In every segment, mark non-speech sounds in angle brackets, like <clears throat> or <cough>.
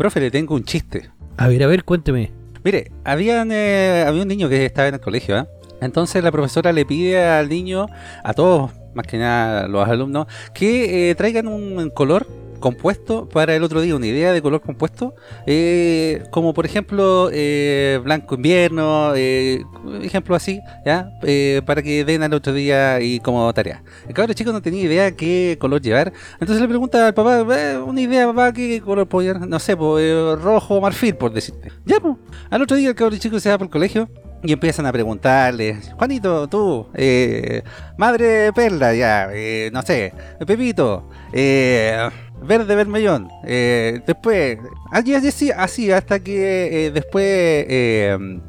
Profe, le tengo un chiste. A ver, a ver, cuénteme. Mire, habían, eh, había un niño que estaba en el colegio, ¿eh? Entonces la profesora le pide al niño, a todos, más que nada los alumnos, que eh, traigan un color compuesto para el otro día, una idea de color compuesto, eh, como por ejemplo eh, blanco invierno, eh, ejemplo así, ¿ya? Eh, para que den al otro día y como tarea. El cabrón chico no tenía idea qué color llevar, entonces le pregunta al papá, "Eh, una idea papá, qué color puedo no sé, pues, rojo marfil por decirte. Ya, pues, al otro día el cabrón chico se va por el colegio. Y empiezan a preguntarle, Juanito, tú, eh, madre perla, ya, eh, no sé, Pepito, eh, verde vermellón, eh, después, así, así, así, hasta que eh, después eh,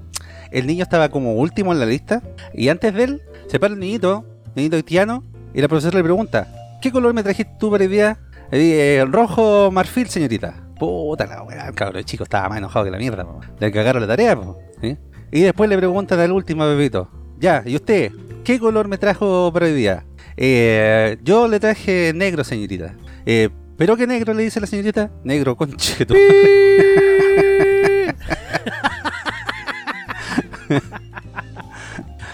el niño estaba como último en la lista, y antes de él se para el niñito, niñito haitiano, y la profesora le pregunta, ¿qué color me trajiste tú para el día? Eh, rojo marfil, señorita. Puta la weá, el cabrón chico estaba más enojado que la mierda, po. le cagaron la tarea. Y después le preguntan al último Pepito, ya, ¿y usted? ¿Qué color me trajo para hoy día? Eh, yo le traje negro, señorita. Eh, ¿Pero qué negro le dice la señorita? Negro, concheto. <laughs>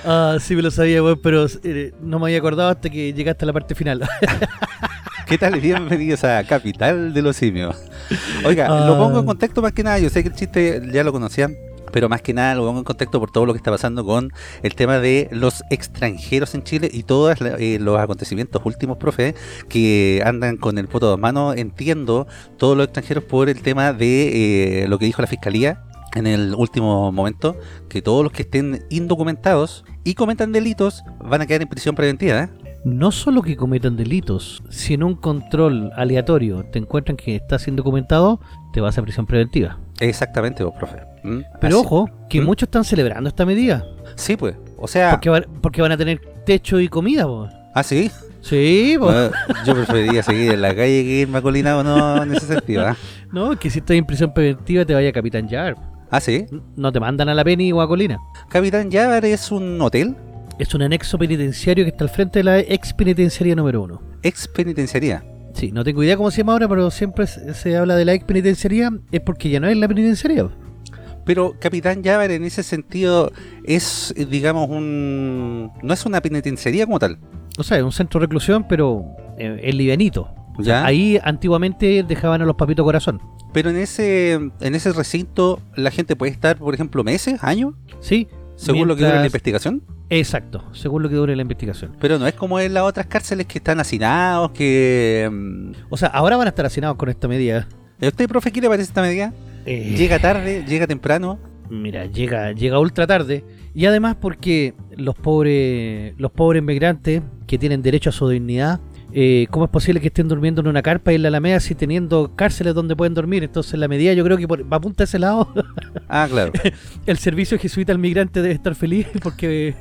Ah, sí me lo sabía, weón, pero eh, no me había acordado hasta que llegaste a la parte final. <laughs> ¿Qué tal? Bienvenidos a Capital de los Simios. Oiga, lo Ah. pongo en contexto más que nada. Yo sé que el chiste ya lo conocían, pero más que nada lo pongo en contexto por todo lo que está pasando con el tema de los extranjeros en Chile y todos eh, los acontecimientos últimos, profe, que andan con el poto de mano. Entiendo todos los extranjeros por el tema de eh, lo que dijo la fiscalía en el último momento, que todos los que estén indocumentados y cometan delitos van a quedar en prisión preventiva. ¿eh? no solo que cometan delitos, si en un control aleatorio te encuentran que estás indocumentado, te vas a prisión preventiva. Exactamente, vos, profe. ¿Mm? Pero Así- ojo, que ¿Mm? muchos están celebrando esta medida. Sí, pues. O sea. Porque, van, porque van a tener techo y comida, po. Ah, sí. Sí. Ah, yo preferiría seguir en la calle que irme acolinado, no en ese sentido. ¿ah? <laughs> No, que si estás en prisión preventiva te vaya a Capitán Yar. Ah, sí. No te mandan a la Penny o a Colina. Capitán Yavar es un hotel, Es un anexo penitenciario que está al frente de la ex penitenciaría número uno. ex penitenciaría. Sí, no tengo idea cómo se llama ahora, pero siempre se habla de la ex penitenciaría. Es porque ya no es la penitenciaría. Pero Capitán Yavar en ese sentido es, digamos, un. No es una penitenciaría como tal. O sea, es un centro de reclusión, pero eh, es livianito. O sea, ¿Ya? ahí antiguamente dejaban a los papitos corazón. Pero en ese en ese recinto la gente puede estar, por ejemplo, meses, años, Sí. Según lo que dure la investigación. Exacto, según lo que dure la investigación. Pero no es como en las otras cárceles que están hacinados, que... mm, O sea, ahora van a estar hacinados con esta medida. ¿Usted, profe, qué le parece esta medida? Eh, Llega tarde, llega temprano. Mira, llega, llega ultra tarde. Y además porque los pobres, los pobres migrantes que tienen derecho a su dignidad, eh, ¿cómo es posible que estén durmiendo en una carpa y en la Alameda si teniendo cárceles donde pueden dormir? Entonces la medida yo creo que por, va a apunta a ese lado. <laughs> Ah, claro. <laughs> El servicio jesuita al migrante debe estar feliz <laughs> porque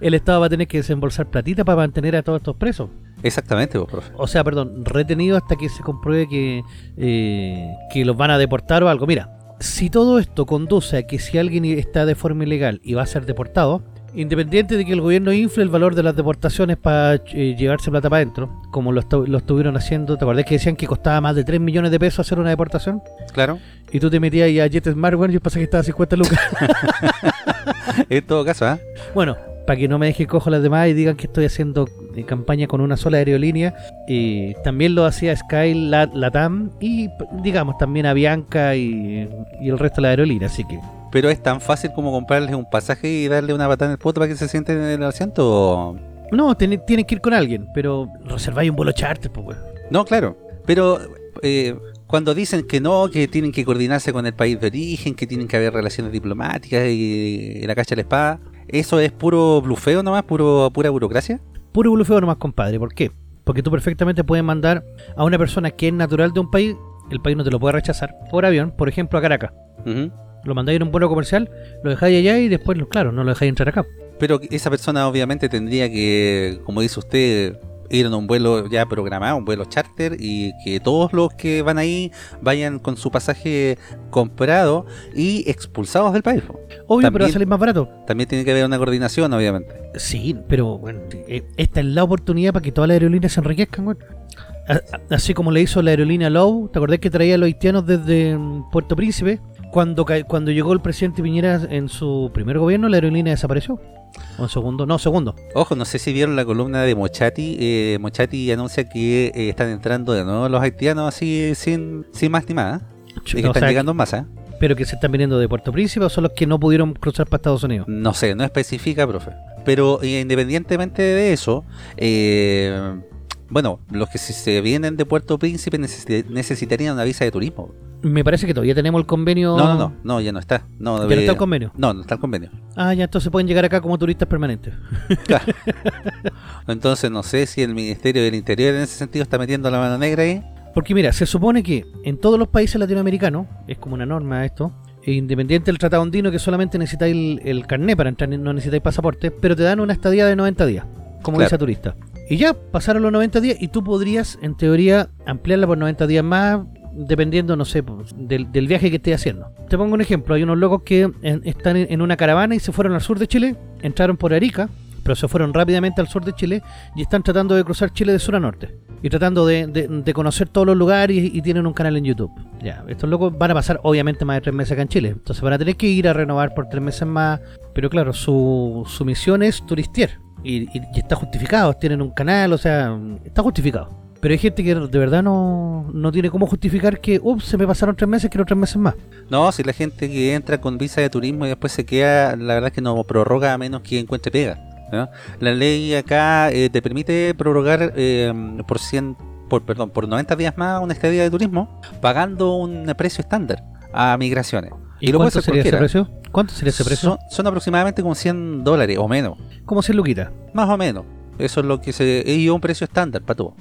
el Estado va a tener que desembolsar platita para mantener a todos estos presos. Exactamente, vos, profe. O sea, perdón, retenido hasta que se compruebe que, eh, que los van a deportar o algo. Mira, si todo esto conduce a que si alguien está de forma ilegal y va a ser deportado, independiente de que el gobierno infle el valor de las deportaciones para eh, llevarse plata para adentro, como lo, estu- lo estuvieron haciendo, ¿te acordás que decían que costaba más de 3 millones de pesos hacer una deportación? Claro. Y tú te metías ahí a JetSmart, bueno, y el pasaje estaba a 50 lucas. <laughs> En todo caso, ¿ah? Bueno, para que no me deje cojo las demás y digan que estoy haciendo eh, campaña con una sola aerolínea, y también lo hacía Sky, la, Latam y digamos también a Bianca y, y el resto de la aerolínea, así que Pero es tan fácil como comprarles un pasaje y darle una patada en el poto para que se sienten en el asiento. no, tienen que ir con alguien, pero reserváis un vuelo charter, pues weón. No, claro. Pero eh, cuando dicen que no, que tienen que coordinarse con el país de origen, que tienen que haber relaciones diplomáticas y, y la cacha de la espada, ¿eso es puro blufeo nomás? Puro, ¿Pura burocracia? Puro blufeo nomás, compadre, ¿por qué? Porque tú perfectamente puedes mandar a una persona que es natural de un país, el país no te lo puede rechazar, por avión, por ejemplo a Caracas. Ujú. Lo mandáis en un vuelo comercial, lo dejáis allá y después, claro, no lo dejáis entrar acá. Pero esa persona obviamente tendría que, como dice usted, ir en un vuelo ya programado, un vuelo charter, y que todos los que van ahí vayan con su pasaje comprado y expulsados del país. Obvio, pero va a También- salir más barato. También tiene que haber una coordinación, obviamente. Sí, pero bueno, eh, esta es la oportunidad para que todas las aerolíneas se enriquezcan, güey. A- Así como le hizo la aerolínea Low, ¿te acordás que traía a los haitianos desde mm, Puerto Príncipe? Cuando, cuando llegó el presidente Piñera en su primer gobierno, la aerolínea desapareció. O en segundo, no, segundo. Ojo, no sé si vieron la columna de Mochati. eh, Mochati anuncia que eh, están entrando de nuevo los haitianos así sin, sin más ni más. ¿eh? Y que O están sea, llegando en masa. ¿eh? pero que se están viniendo de Puerto Príncipe o son los que no pudieron cruzar para Estados Unidos. No sé, no especifica, profe. Pero eh, independientemente de eso, eh, bueno, los que se vienen de Puerto Príncipe necesi- necesitarían una visa de turismo. Me parece que todavía tenemos el convenio. No, no, no, no, ya no está. No, Ya no está el convenio. No, no está el convenio. Ah, ya entonces pueden llegar acá como turistas permanentes. Claro. <laughs> Entonces no sé si el Ministerio del Interior en ese sentido está metiendo la mano negra ahí. Porque mira, se supone que en todos los países latinoamericanos, es como una norma esto, e independiente del tratado andino que solamente necesitáis el, el carné para entrar, no necesitáis pasaporte, pero te dan una estadía de 90 días, como Claro. visa turista. Y ya pasaron los 90 días y tú podrías, en teoría, ampliarla por 90 días más, dependiendo, no sé, pues, del, viaje que estés haciendo. Te pongo un ejemplo, hay unos locos que están en, una caravana y se fueron al sur de Chile, entraron por Arica, pero se fueron rápidamente al sur de Chile y están tratando de cruzar Chile de sur a norte. Y tratando de, conocer todos los lugares y, tienen un canal en YouTube. Ya, estos locos van a pasar obviamente más de tres meses acá en Chile. Entonces van a tener que ir a renovar por tres meses más. Pero claro, su, misión es turistear. Y, y- está justificado, tienen un canal, o sea, está justificado. Pero hay gente que de verdad no, no tiene cómo justificar que, ups, se me pasaron tres meses, quiero tres meses más. No, si la gente que entra con visa de turismo y después se queda, la verdad es que no prorroga a menos que encuentre pega. La ley acá eh, te permite prorrogar eh, por 100, por, perdón, por 90 días más una estadía de turismo pagando un precio estándar a migraciones. ¿Y, lo cuánto sería ese cualquiera. precio? ¿Cuánto sería ese precio? Son, son aproximadamente como 100 dólares o menos. Como 100 luquitas. Más o menos. Eso es lo que se. Y un precio estándar para todo.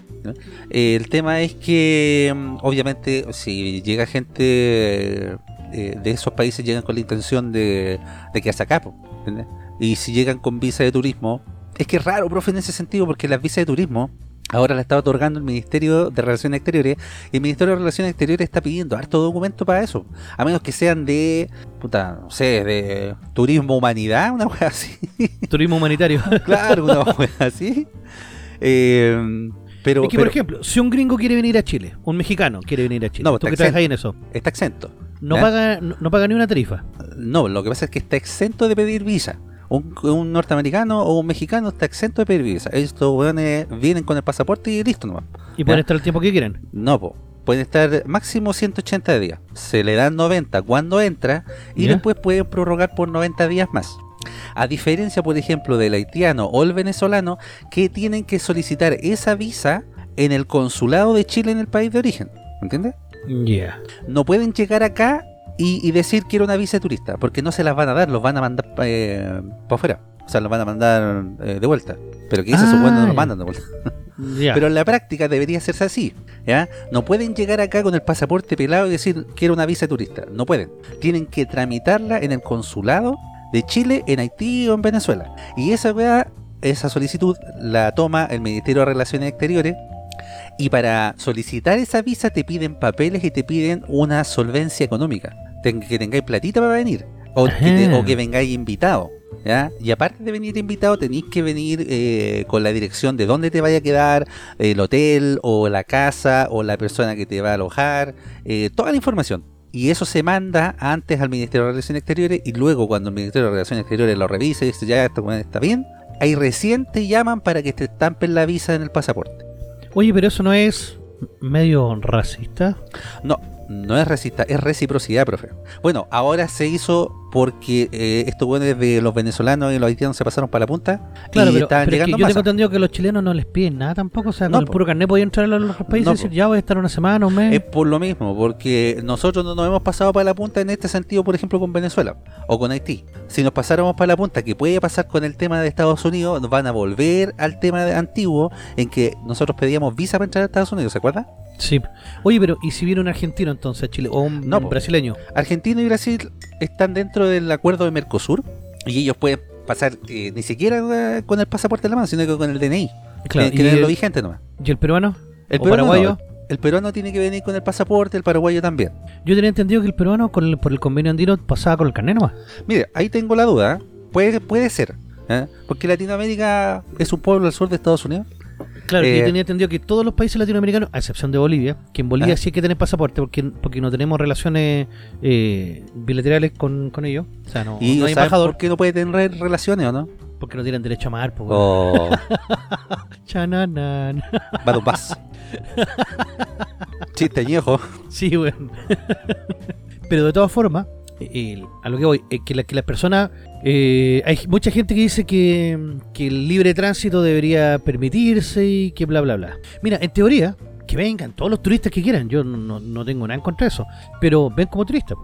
Eh, el tema es que, mm, obviamente, si llega gente eh, de esos países, llegan con la intención de, de quedarse acá. po, ¿entiendes? Y si llegan con visa de turismo, es que es raro, profe, en ese sentido, porque las visas de turismo. Ahora la está otorgando el Ministerio de Relaciones Exteriores y el Ministerio de Relaciones Exteriores está pidiendo harto documento para eso. A menos que sean de, puta, no sé, de turismo humanidad, una cosa así. <laughs> Turismo humanitario. <laughs> Claro, una wea así. Eh, pero, es que, por ejemplo, si un gringo quiere venir a Chile, un mexicano quiere venir a Chile, No, tú está que trabajas ahí en eso, está exento. no ¿ya? paga, no, no paga ni una tarifa. No, lo que pasa es que está exento de pedir visa. Un, un norteamericano o un mexicano está exento de pedir visa. Estos weones vienen con el pasaporte y listo nomás. Y pueden ¿Ya? estar el tiempo que quieran. No, po. Pueden estar máximo 180 días. Se le dan 90 cuando entra y ¿Ya? después pueden prorrogar por 90 días más. A diferencia, por ejemplo, del haitiano o el venezolano que tienen que solicitar esa visa en el consulado de Chile en el país de origen. ¿Entiendes? Ya. No pueden llegar acá y, y decir quiero una visa de turista, porque no se las van a dar, los van a mandar para afuera. O sea, los van a mandar eh, de vuelta. Pero que eso Ah, supone no los mandan de vuelta. <laughs> Pero en la práctica debería hacerse así, ¿ya? No pueden llegar acá con el pasaporte pelado y decir quiero una visa de turista. No pueden. Tienen que tramitarla en el consulado de Chile, en Haití o en Venezuela. Y esa weá, esa solicitud la toma el Ministerio de Relaciones Exteriores y para solicitar esa visa te piden papeles y te piden una solvencia económica. Ten- que tengáis platita para venir. O que, te- o que vengáis invitado. ¿ya? Y aparte de venir invitado, tenéis que venir eh, con la dirección de dónde te vaya a quedar, el hotel, o la casa, o la persona que te va a alojar, eh, toda la información. Y eso se manda antes al Ministerio de Relaciones Exteriores y luego cuando el Ministerio de Relaciones Exteriores lo revise y dice ya esto está bien, ahí recién te llaman para que te estampen la visa en el pasaporte. Oye, pero eso no es medio racista. No, no es recista, es reciprocidad, profe. Bueno, ahora se hizo porque eh, estos buenos de los venezolanos y los haitianos se pasaron para la punta Claro, y pero, estaban pero es que llegando yo en tengo entendido que los chilenos no les piden nada tampoco. O sea, No, con el puro carnet podían entrar a los los países No, y decir, ya voy a estar una semana, un mes. Es por lo mismo, porque nosotros no nos hemos pasado para la punta en este sentido, por ejemplo, con Venezuela o con Haití. Si nos pasáramos para la punta, que puede pasar con el tema de Estados Unidos, nos van a volver al tema de- antiguo en que nosotros pedíamos visa para entrar a Estados Unidos, ¿se acuerda? Sí. Oye, pero ¿y si viene un argentino entonces a Chile? O un No, po. brasileño. Argentina y Brasil están dentro del acuerdo de Mercosur y ellos pueden pasar eh, ni siquiera eh, con el pasaporte en la mano, sino que con el DNI. Claro. Que ¿Y, tenerlo el, vigente nomás. y el peruano? El ¿O peruano, paraguayo? no, el peruano tiene que venir con el pasaporte, el paraguayo también. Yo tenía entendido que el peruano con el- por el convenio andino pasaba con el carnet nomás. Mire, ahí tengo la duda. Puede, puede ser. ¿eh? Porque Latinoamérica es un pueblo al sur de Estados Unidos. Claro, Eh, yo tenía entendido que todos los países latinoamericanos, a excepción de Bolivia, que en Bolivia Ah. sí hay que tener pasaporte porque, porque no tenemos relaciones eh, bilaterales con, con ellos. O sea, no, ¿Y no hay embajador por qué no puede tener relaciones o no? porque no tienen derecho a amar. Pues, weón. O Chananan. Badupaz. Chiste añejo. Sí, weón. <laughs> Pero de todas formas, el- a lo que voy, es que, la- que las personas. eh, hay mucha gente que dice que, que el libre tránsito debería permitirse y que bla, bla, bla. Mira, en teoría, que vengan todos los turistas que quieran. Yo no, no- tengo nada en contra de eso. Pero ven como turistas.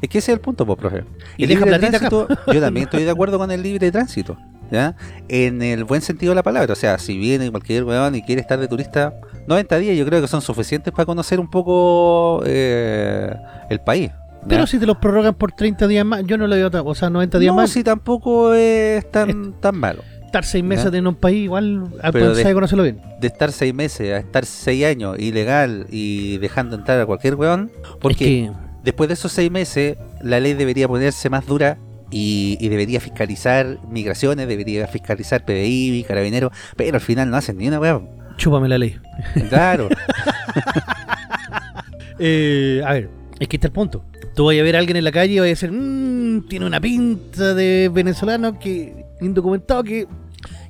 Es que ese es el punto, pues, profe. Y El deja libre acá. tránsito, yo también estoy de acuerdo con el libre tránsito, ¿ya? En el buen sentido de la palabra. O sea, si viene cualquier weón y quiere estar de turista, 90 días yo creo que son suficientes para conocer un poco eh, el país. ¿Ya? Pero si te los prorrogan por 30 días más, yo no le veo tan- O sea, 90 días no, más. si tampoco es tan, tan malo. Estar 6 meses Ya. en un país, igual al de- conocerlo bien. De estar seis meses a estar seis años ilegal y dejando entrar a cualquier weón, porque Es que, después de esos seis meses la ley debería ponerse más dura y, y debería fiscalizar migraciones, debería fiscalizar PBI, carabineros, pero al final no hacen ni una weón. chúpame la ley. Claro, <laughs> Eh, a ver, es que está el punto. Tú vas a ver a alguien en la calle y vas a decir, "Mm, tiene una pinta de venezolano que indocumentado que...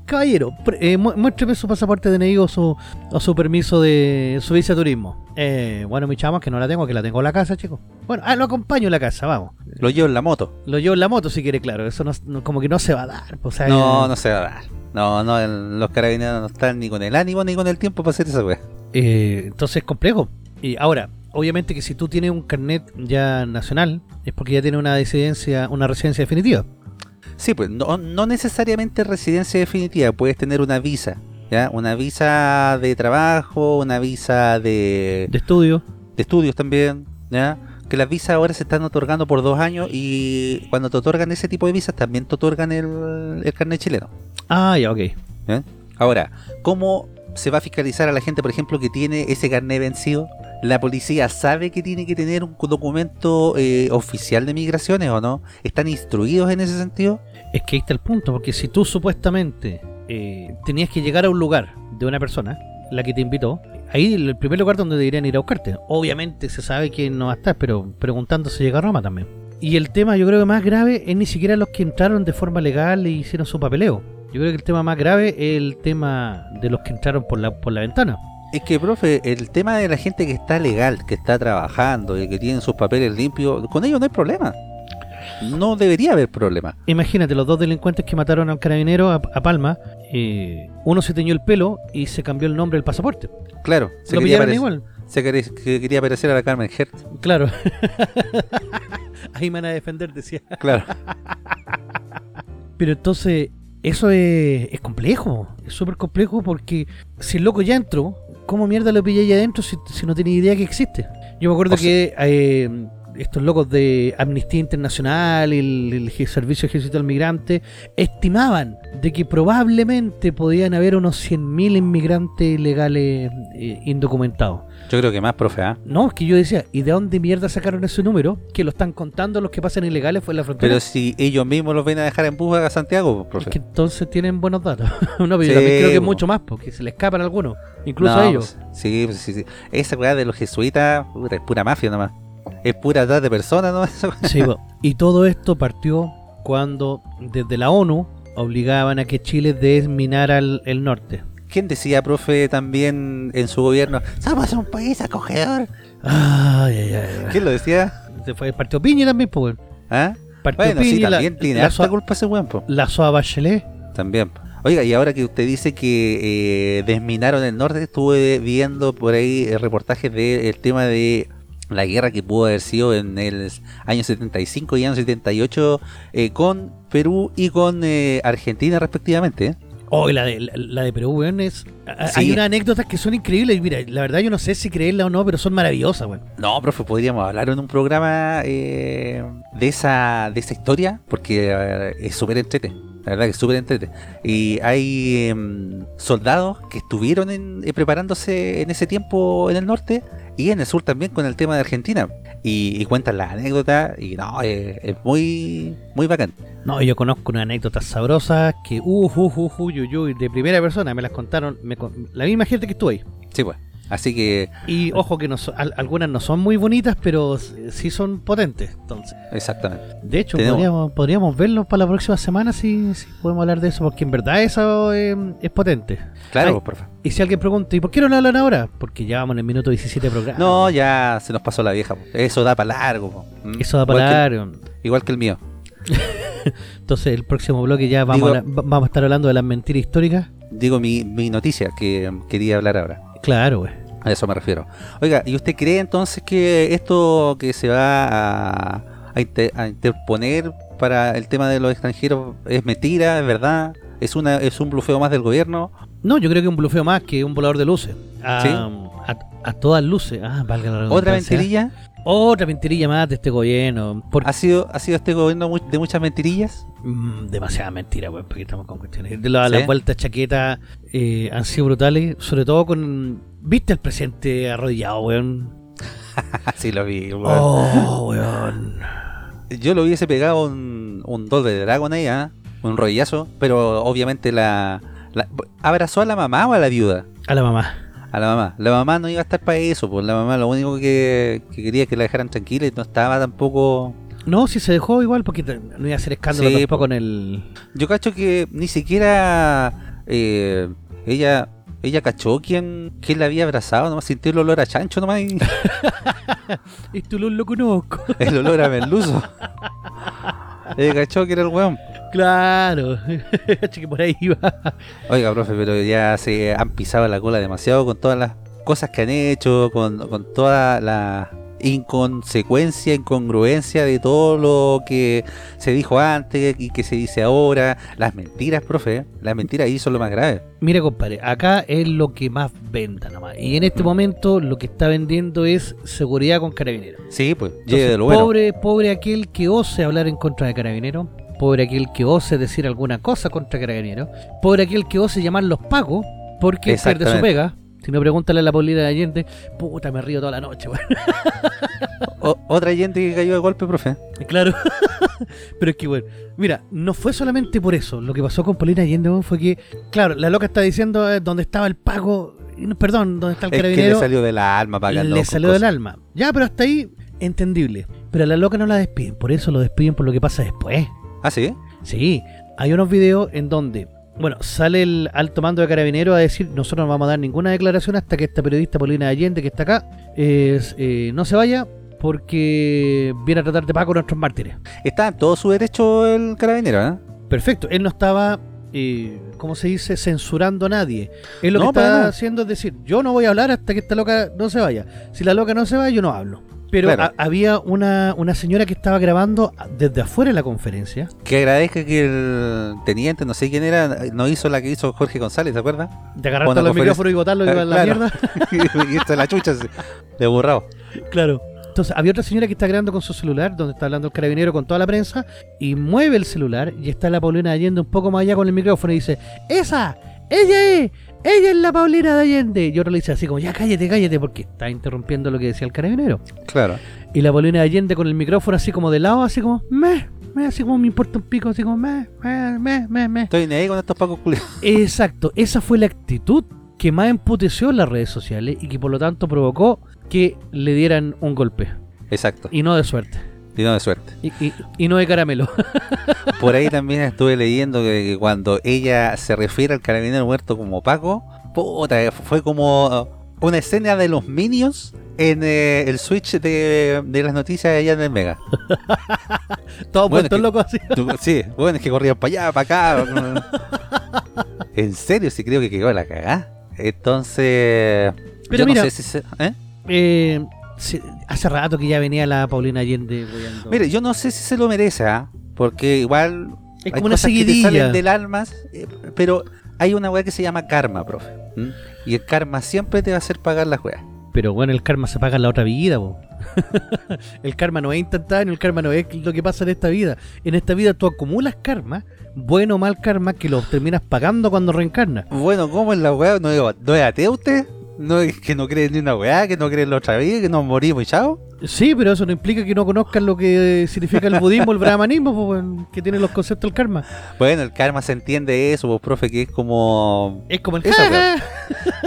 Caballero, eh, mu- muéstreme su pasaporte de DNI o su, o su permiso de su visa de turismo. Eh, bueno, mi chama, que no la tengo, que la tengo en la casa, chicos. Bueno, ah, lo acompaño en la casa, vamos. lo llevo en la moto. Lo llevo en la moto si quiere, claro. Eso no, no- como que no se va a dar. O sea, No, no se va a dar. No, no, el- los carabineros no están ni con el ánimo ni con el tiempo para hacer esa weá. Eh, entonces es complejo. Y ahora, obviamente que si tú tienes un carnet ya nacional, es porque ya tienes una residencia, una residencia definitiva. Sí, pues no, no necesariamente residencia definitiva, puedes tener una visa, ¿ya? Una visa de trabajo, una visa de, De estudio. de estudios también, ¿ya? Que las visas ahora se están otorgando por dos años y cuando te otorgan ese tipo de visas también te otorgan el, el carnet chileno. Ah, ya, ok. ¿ya? Ahora, ¿cómo se va a fiscalizar a la gente, por ejemplo, que tiene ese carnet vencido? ¿La policía sabe que tiene que tener un documento eh, oficial de migraciones o no? ¿Están instruidos en ese sentido? Es que ahí está el punto, porque si tú supuestamente eh, tenías que llegar a un lugar de una persona, la que te invitó, ahí el primer lugar donde deberían ir a buscarte. Obviamente se sabe quién no va a estar, pero preguntando se llega a Roma también. Y el tema yo creo que más grave es ni siquiera los que entraron de forma legal e hicieron su papeleo. Yo creo que el tema más grave es el tema de los que entraron por la, por la ventana. Es que, profe, el tema de la gente que está legal, que está trabajando y que tiene sus papeles limpios, con ellos no hay problema. No debería haber problema. Imagínate, los dos delincuentes que mataron al carabinero a, a Palma, eh, uno se teñió el pelo y se cambió el nombre del pasaporte. Claro, se Lo quería, igual. se quería- que quería parecer a la Carmen Hertz. Claro. <laughs> Ahí me van a defender, decía. Claro. Pero entonces, eso es, es complejo. Es súper complejo porque si el loco ya entró, ¿cómo mierda lo pillé ahí adentro si, si no tiene idea que existe? Yo me acuerdo O sea- que eh, estos locos de Amnistía Internacional y el, el Servicio Ejército del Migrante estimaban de que probablemente podían haber unos 100.000 inmigrantes ilegales eh, indocumentados. Yo creo que más, profe, ¿ah? No, es que yo decía, ¿y de dónde mierda sacaron ese número? Que lo están contando los que pasan ilegales fue en la frontera. Pero si ellos mismos los ven a dejar en bus a Santiago, Es profe. que entonces tienen buenos datos. <laughs> no, pero yo también creo que es po. mucho más, porque se le escapan algunos, incluso No, a ellos. pues, sí, pues, sí, sí. Esa weá de los jesuitas, es pura mafia nomás. Es pura trata de esa weá. <laughs> Sí, y todo esto partió cuando desde la ONU obligaban a que Chile desminara el, el norte. ¿Quién decía, profe, también en su gobierno? Somos un país acogedor. Ay, ay, ay. ¿Quién lo decía? Se fue partió Piña también, pues. ¿Ah? Partió Bueno, sí, la- también tiene la, Soa- culpa ese weón, po. la Soa Bachelet. También. Oiga, y ahora que usted dice que eh, desminaron el norte, estuve viendo por ahí eh, reportajes del tema de la guerra que pudo haber sido en el año 75 y año 78 eh, con Perú y con eh, Argentina respectivamente. ¿eh? Oh, la de, la, la de Perú, weón, es... a- Sí. Hay unas anécdotas que son increíbles. Mira, la verdad yo no sé si creerla o no, pero son maravillosas, weón. No, profe, podríamos hablar en un programa eh, de esa de esa historia, porque eh, es súper entrete. La verdad que es súper entrete. Y hay em, soldados que estuvieron en- eh, preparándose en ese tiempo en el norte y en el sur también con el tema de Argentina. Y, y cuentan la anécdota y no, eh, es muy, muy bacán. No, yo conozco una anécdota sabrosa que, uh, uh, uh, uh, de primera persona, me las contaron me la misma gente que estuvo ahí. Sí, pues. Así que, Y ojo que no so- al- algunas no son muy bonitas, pero sí son potentes. Entonces, exactamente. de hecho, podríamos, podríamos verlo para la próxima semana si, si podemos hablar de eso, porque en verdad eso eh, es potente. Claro, Ay, profe. Y si alguien pregunta, ¿y por qué no lo hablan ahora? Porque ya vamos en el minuto 17 de programa. No, ya se nos pasó la vieja. po. Eso da para largo. po. ¿Mm? Eso da para que- largo. Igual que el mío. <laughs> Entonces, el próximo bloque ya vamos, Digo- a, vamos a estar hablando de las mentiras históricas. Digo mi, mi noticia que quería hablar ahora. Claro, güey. A eso me refiero. Oiga, ¿y usted cree entonces que esto que se va a, a inter- a interponer para el tema de los extranjeros es mentira, es verdad? ¿Es una es un blufeo más del gobierno? No, yo creo que un blufeo más que un volador de luces. A, Sí. a, a todas luces. Ah, valga la ¿Otra redundancia. Otra mentirilla más de este gobierno. Porque ¿Ha sido, ¿Ha sido este gobierno de muchas mentirillas? Mm, demasiada mentira, weón, porque estamos con cuestiones. De la- ¿Sí? Las vueltas chaquetas eh, han sido brutales, sobre todo con... ¿Viste al presidente arrodillado, weón? <laughs> sí, lo vi. weón. Oh, weón. Yo lo hubiese pegado un, un doble de Dragon ahí, ¿ah? un rodillazo, pero obviamente la, la- ¿Abrazó a la mamá o a la viuda? A la mamá. A la mamá. La mamá no iba a estar para eso, pues la mamá lo único que, que quería es que la dejaran tranquila y no estaba tampoco... No, si se dejó igual, porque no iba a hacer escándalo Sí, tampoco po. en el... Yo cacho que ni siquiera eh, ella ella cachó quién, quién la había abrazado, nomás sintió el olor a chancho nomás y <laughs> Esto lo, lo conozco. <laughs> el olor a merluzo. <laughs> Ella <laughs> cachó que era el weón. claro. <laughs> Caché que por ahí iba. Oiga, profe, pero ya se han pisado la cola demasiado con todas las cosas que han hecho, con, con toda la inconsecuencia, incongruencia de todo lo que se dijo antes y que se dice ahora. Las mentiras, profe, ¿eh? las mentiras ahí son lo más grave. Mira, compadre, acá es lo que más venda nomás. Y en este momento lo que está vendiendo es seguridad con carabineros. Sí, pues, Entonces, llegue de lo bueno. pobre, pobre aquel que ose hablar en contra de Carabineros, pobre aquel que ose decir alguna cosa contra Carabineros, pobre aquel que ose llamar los pagos porque pierde su pega. Si no, pregúntale a la Paulina de Allende, puta, me río toda la noche, weón. Otra gente que cayó de golpe, profe. Claro. <laughs> Pero es que, bueno, mira, no fue solamente por eso. Lo que pasó con Paulina Allende weón, fue que, claro, la loca está diciendo eh, dónde estaba el no, perdón, dónde está el Es que le carabinero. salió del alma para le salió del alma. Ya, pero hasta ahí, entendible. Pero a la loca no la despiden, por eso lo despiden por lo que pasa después. Ah, sí. Sí, hay unos videos en donde, bueno, sale el alto mando de carabinero a decir, nosotros no vamos a dar ninguna declaración hasta que esta periodista Paulina Allende, que está acá, es, eh, no se vaya porque viene a tratar de pago a nuestros mártires. Está en todo su derecho el carabinero, ¿eh? Perfecto, él no estaba, eh, ¿cómo se dice?, censurando a nadie. Él lo No, que está haciendo es decir, yo no voy a hablar hasta que esta loca no se vaya. Si la loca no se va, yo no hablo. Pero Claro. ha- había una, una señora que estaba grabando desde afuera de la conferencia. Que agradezca que el teniente, no sé quién era, no hizo la que hizo Jorge González, ¿se acuerda? De agarrar todos los micrófonos y botarlo y Ah, a la claro. mierda. <laughs> y esto es la chucha, de burrado. Claro. Entonces, había otra señora que está grabando con su celular, donde está hablando el carabinero con toda la prensa, y mueve el celular, y está la Paulina de Allende un poco más allá con el micrófono, y dice, ¡Esa! ¡Ella es! ¡Ella es la Paulina de Allende! Y otro le dice así como, ya cállate, cállate, porque está interrumpiendo lo que decía el carabinero. Claro. Y la Paulina de Allende con el micrófono así como de lado, así como, me, me, así como me importa un pico, así como, me, me, me, me, me. Estoy ahí con estos pacos culiados. <laughs> Exacto, esa fue la actitud que más emputeció en las redes sociales y que por lo tanto provocó que le dieran un golpe. Exacto. Y no de suerte. Y no de suerte. Y, y- y no de caramelo. <laughs> Por ahí también <laughs> estuve leyendo que, cuando ella se refiere al carabinero muerto como Paco, puta, fue como una escena de los Minions en eh, el switch de, de las noticias allá en el Mega. <laughs> Todos Bueno, puestos que- locos así. Tú- Sí, bueno, es que corrían para allá, para acá. en serio, sí creo que quedó la cagá. Entonces, Pero yo mira- no sé si se- ¿eh? Eh, hace rato que ya venía la Paulina Allende. Mire, yo no sé si se lo merece, ¿ah? Porque igual es hay como una cosas que te seguidilla. salen del alma, eh, pero hay una weá que se llama karma, profe. Y el karma siempre te va a hacer pagar las weas. Pero bueno, el karma se paga en la otra vida, po. <laughs> el karma no es instantáneo, el karma no es lo que pasa en esta vida. En esta vida tú acumulas karma, bueno o mal karma, que lo terminas pagando cuando reencarnas. Bueno, ¿cómo es la weá? ¿No no es ateo usted? No, es que no crees ni una weá, que no crees la otra vida, que nos morimos y chao. Sí, pero eso no implica que no conozcan lo que significa el budismo, el brahmanismo, que tiene los conceptos del karma. Bueno, el karma se entiende eso, pues, profe, que es como. Es como el ja.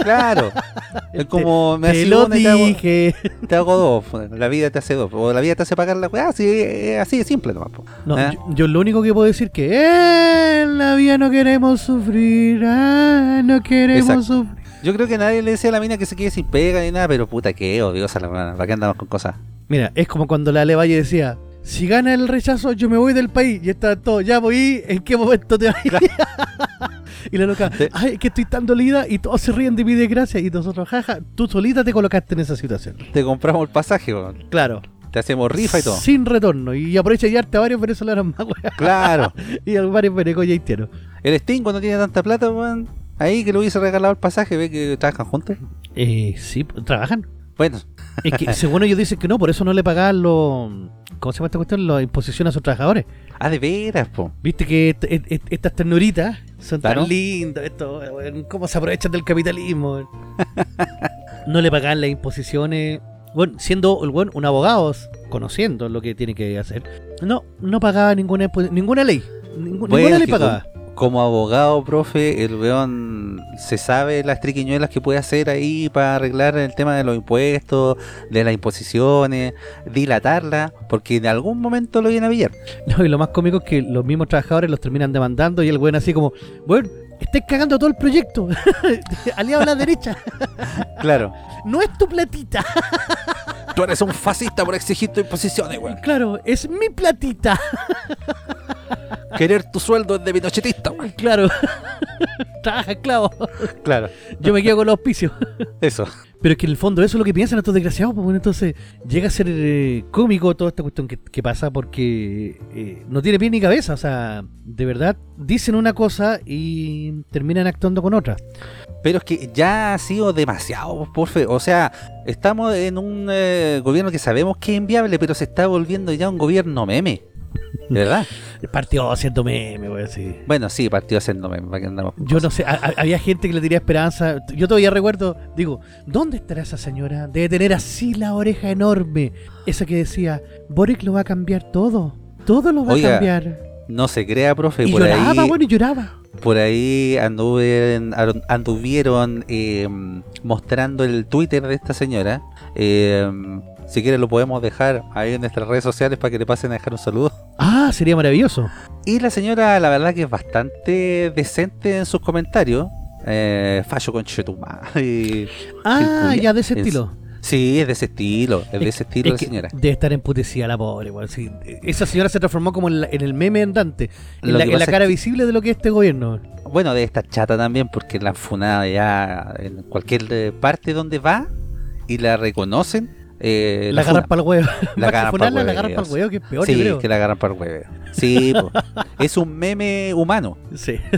Claro. <laughs> es como. Me Te lo y te hago, dije. te hago dos. La vida te hace dos. O la vida te hace pagar la weá, así, es así de simple nomás. pues. No, ¿Eh? yo, yo lo único que puedo decir que en la vida no queremos sufrir, ah, no queremos Exacto. sufrir. Yo creo que nadie le decía a la mina que se quede sin pega ni nada, pero puta que odiosa la weá. ¿Para qué andamos con cosas? Mira, es como cuando la Valle decía, si gana el rechazo yo me voy del país. Y está todo, ya voy, ¿en qué momento te vas? <laughs> y la loca, Sí. ay, que estoy tan dolida y todos se ríen de mi desgracia. Y nosotros, jaja, tú solita te colocaste en esa situación. Te compramos el pasaje, weón. Claro. Te hacemos rifa y todo. Sin retorno. Y aprovecha de llevarte a varios venezolanos más, weón. Claro. <laughs> Y a varios venecos y haitianos. El Sting cuando tiene tanta plata, weón. Ahí que le hubiese regalado el pasaje, ve que trabajan juntos. Eh, sí, trabajan. Bueno, Es que según ellos dicen que no, por eso no le pagaban los. ¿Cómo se llama esta cuestión? Las imposiciones a sus trabajadores. ah, de veras, po. Viste que est- est- est- estas ternuritas son Claro. tan lindas, esto, cómo se aprovechan del capitalismo. <laughs> no le pagaban las imposiciones. Bueno, siendo el buen un abogado, conociendo lo que tiene que hacer, no, no pagaba ninguna ninguna ley. Bueno, ninguna ley pagaba. Como abogado, profe, el weón se sabe las triquiñuelas que puede hacer ahí para arreglar el tema de los impuestos, de las imposiciones, dilatarla, porque en algún momento lo viene a pillar. <laughs> No, y lo más cómico es que los mismos trabajadores los terminan demandando y el buen así como, bueno, estáis cagando todo el proyecto. <laughs> Aliado a la derecha. <laughs> Claro. No es tu platita. Tú eres un fascista por exigir tus imposiciones, weón. Claro, es mi platita. Querer tu sueldo es de pinochetista, weón. Claro. <laughs> Trabaja esclavo. Claro. Yo me quedo con los auspicios. Eso. Pero es que en el fondo eso es lo que piensan estos desgraciados. Pues, bueno, entonces llega a ser eh, cómico toda esta cuestión que, que pasa porque eh, no tiene pie ni cabeza. O sea, de verdad dicen una cosa y terminan actuando con otra. Pero es que ya ha sido demasiado, porfe. O sea, estamos en un eh, gobierno que sabemos que es inviable, pero se está volviendo ya un gobierno meme. ¿De verdad? Partió haciendo meme, voy a decir. Bueno, sí, partió haciendo meme. ¿para qué andamos Yo no sé, a- a- había gente que le tenía esperanza. Yo todavía recuerdo, digo, ¿dónde estará esa señora? Debe tener así la oreja enorme. Esa que decía, Boric lo va a cambiar todo. Todo lo va Oiga, a cambiar. No se crea, profe. Y por lloraba, ahí, bueno, y lloraba. por ahí anduvieron, anduvieron eh, mostrando el Twitter de esta señora. Eh, si quieren lo podemos dejar ahí en nuestras redes sociales para que le pasen a dejar un saludo. Ah, sería maravilloso. Y la señora, la verdad que es bastante decente en sus comentarios. Eh, fallo con Chetuma. <laughs> Ah, ya de ese es- estilo. Sí, es de ese estilo. Es de ese estilo Es la señora. Debe estar emputecida la pobre, weón, sí. Esa señora se transformó como en, la- en el meme andante. En la, en la cara visible de lo que es este gobierno. Bueno, de esta chata también, porque la han funado ya en cualquier parte donde va y la reconocen. Eh, la agarran funan. para el huevo. <laughs> La agarran pa'l la hueveo, agarran para el huevo, que es peor, sí, yo creo. que la agarran para el hueveo. Sí, <laughs> es un meme humano. Sí. <laughs>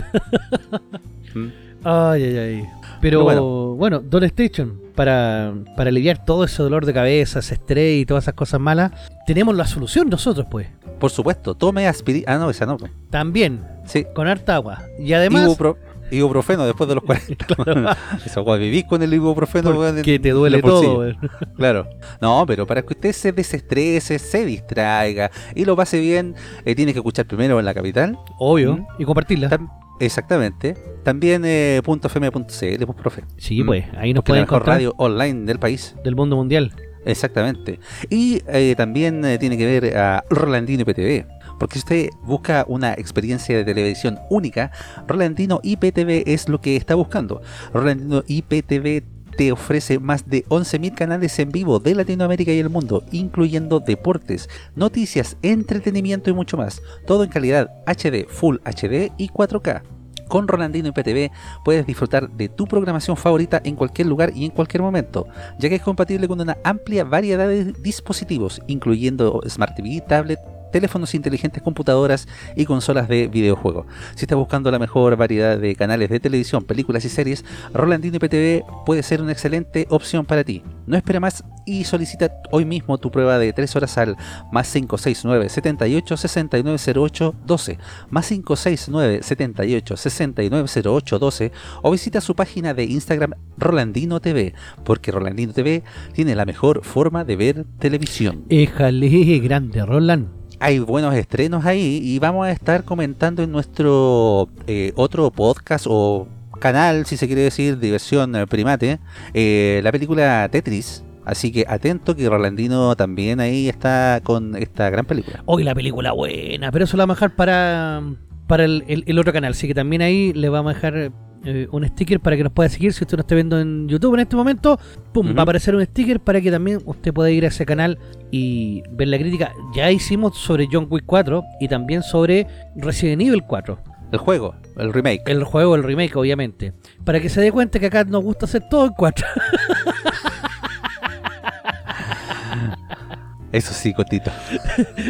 Mm. Ay, ay, ay. Pero, Pero bueno, bueno. Don Station, para, para aliviar todo ese dolor de cabeza, ese estrés y todas esas cosas malas, tenemos la solución nosotros, pues. Por supuesto, tome aspirina. Ah, no, esa no. po. También, Sí. con harta agua. Y además, Ibupro- ibuprofeno después de los 40. Eso, weón, vivís con el ibuprofeno, que te duele todo. <laughs> Claro. No, pero para que usted se desestrese, se distraiga y lo pase bien, eh, tiene que escuchar primero en la capital. Obvio. Mm. Y compartirla. Tam- exactamente. También eh, .fm.cl, pues, profe. Sí, Mm. pues, ahí nos la pueden mejor encontrar radio online del país. del mundo mundial. Exactamente. Y eh, también eh, tiene que ver a Rolandino IPTV. Porque si usted busca una experiencia de televisión única, Rolandino IPTV es lo que está buscando. Rolandino IPTV te ofrece más de 11.000 canales en vivo de Latinoamérica y el mundo, incluyendo deportes, noticias, entretenimiento y mucho más. Todo en calidad HD, Full HD y 4K. Con Rolandino IPTV puedes disfrutar de tu programación favorita en cualquier lugar y en cualquier momento, ya que es compatible con una amplia variedad de dispositivos, incluyendo Smart TV, tablet, teléfonos inteligentes, computadoras y consolas de videojuegos. Si estás buscando la mejor variedad de canales de televisión, películas y series, Rolandino IPTV puede ser una excelente opción para ti. No espera más y solicita hoy mismo tu prueba de 3 horas al más 569 78 6908 12 más 569 78 6908 12 o visita su página de Instagram Rolandino TV porque Rolandino TV tiene la mejor forma de ver televisión. Éjale, grande, Roland. Hay buenos estrenos ahí y vamos a estar comentando en nuestro eh, otro podcast o canal, si se quiere decir, diversión eh, primate, eh, la película Tetris. Así que atento que Rolandino también ahí está con esta gran película. Hoy la película buena, pero eso la vamos a dejar para, para el, el- el otro canal. Así que también ahí le vamos a dejar eh, un sticker para que nos pueda seguir. Si usted no está viendo en YouTube en este momento, pum, va a aparecer un sticker para que también usted pueda ir a ese canal y ver la crítica. Ya hicimos sobre John Wick 4 y también sobre Resident Evil 4. El juego, el remake. El juego, el remake, obviamente. Para que se dé cuenta que acá nos gusta hacer todo en 4. <laughs> Eso sí, Cotito.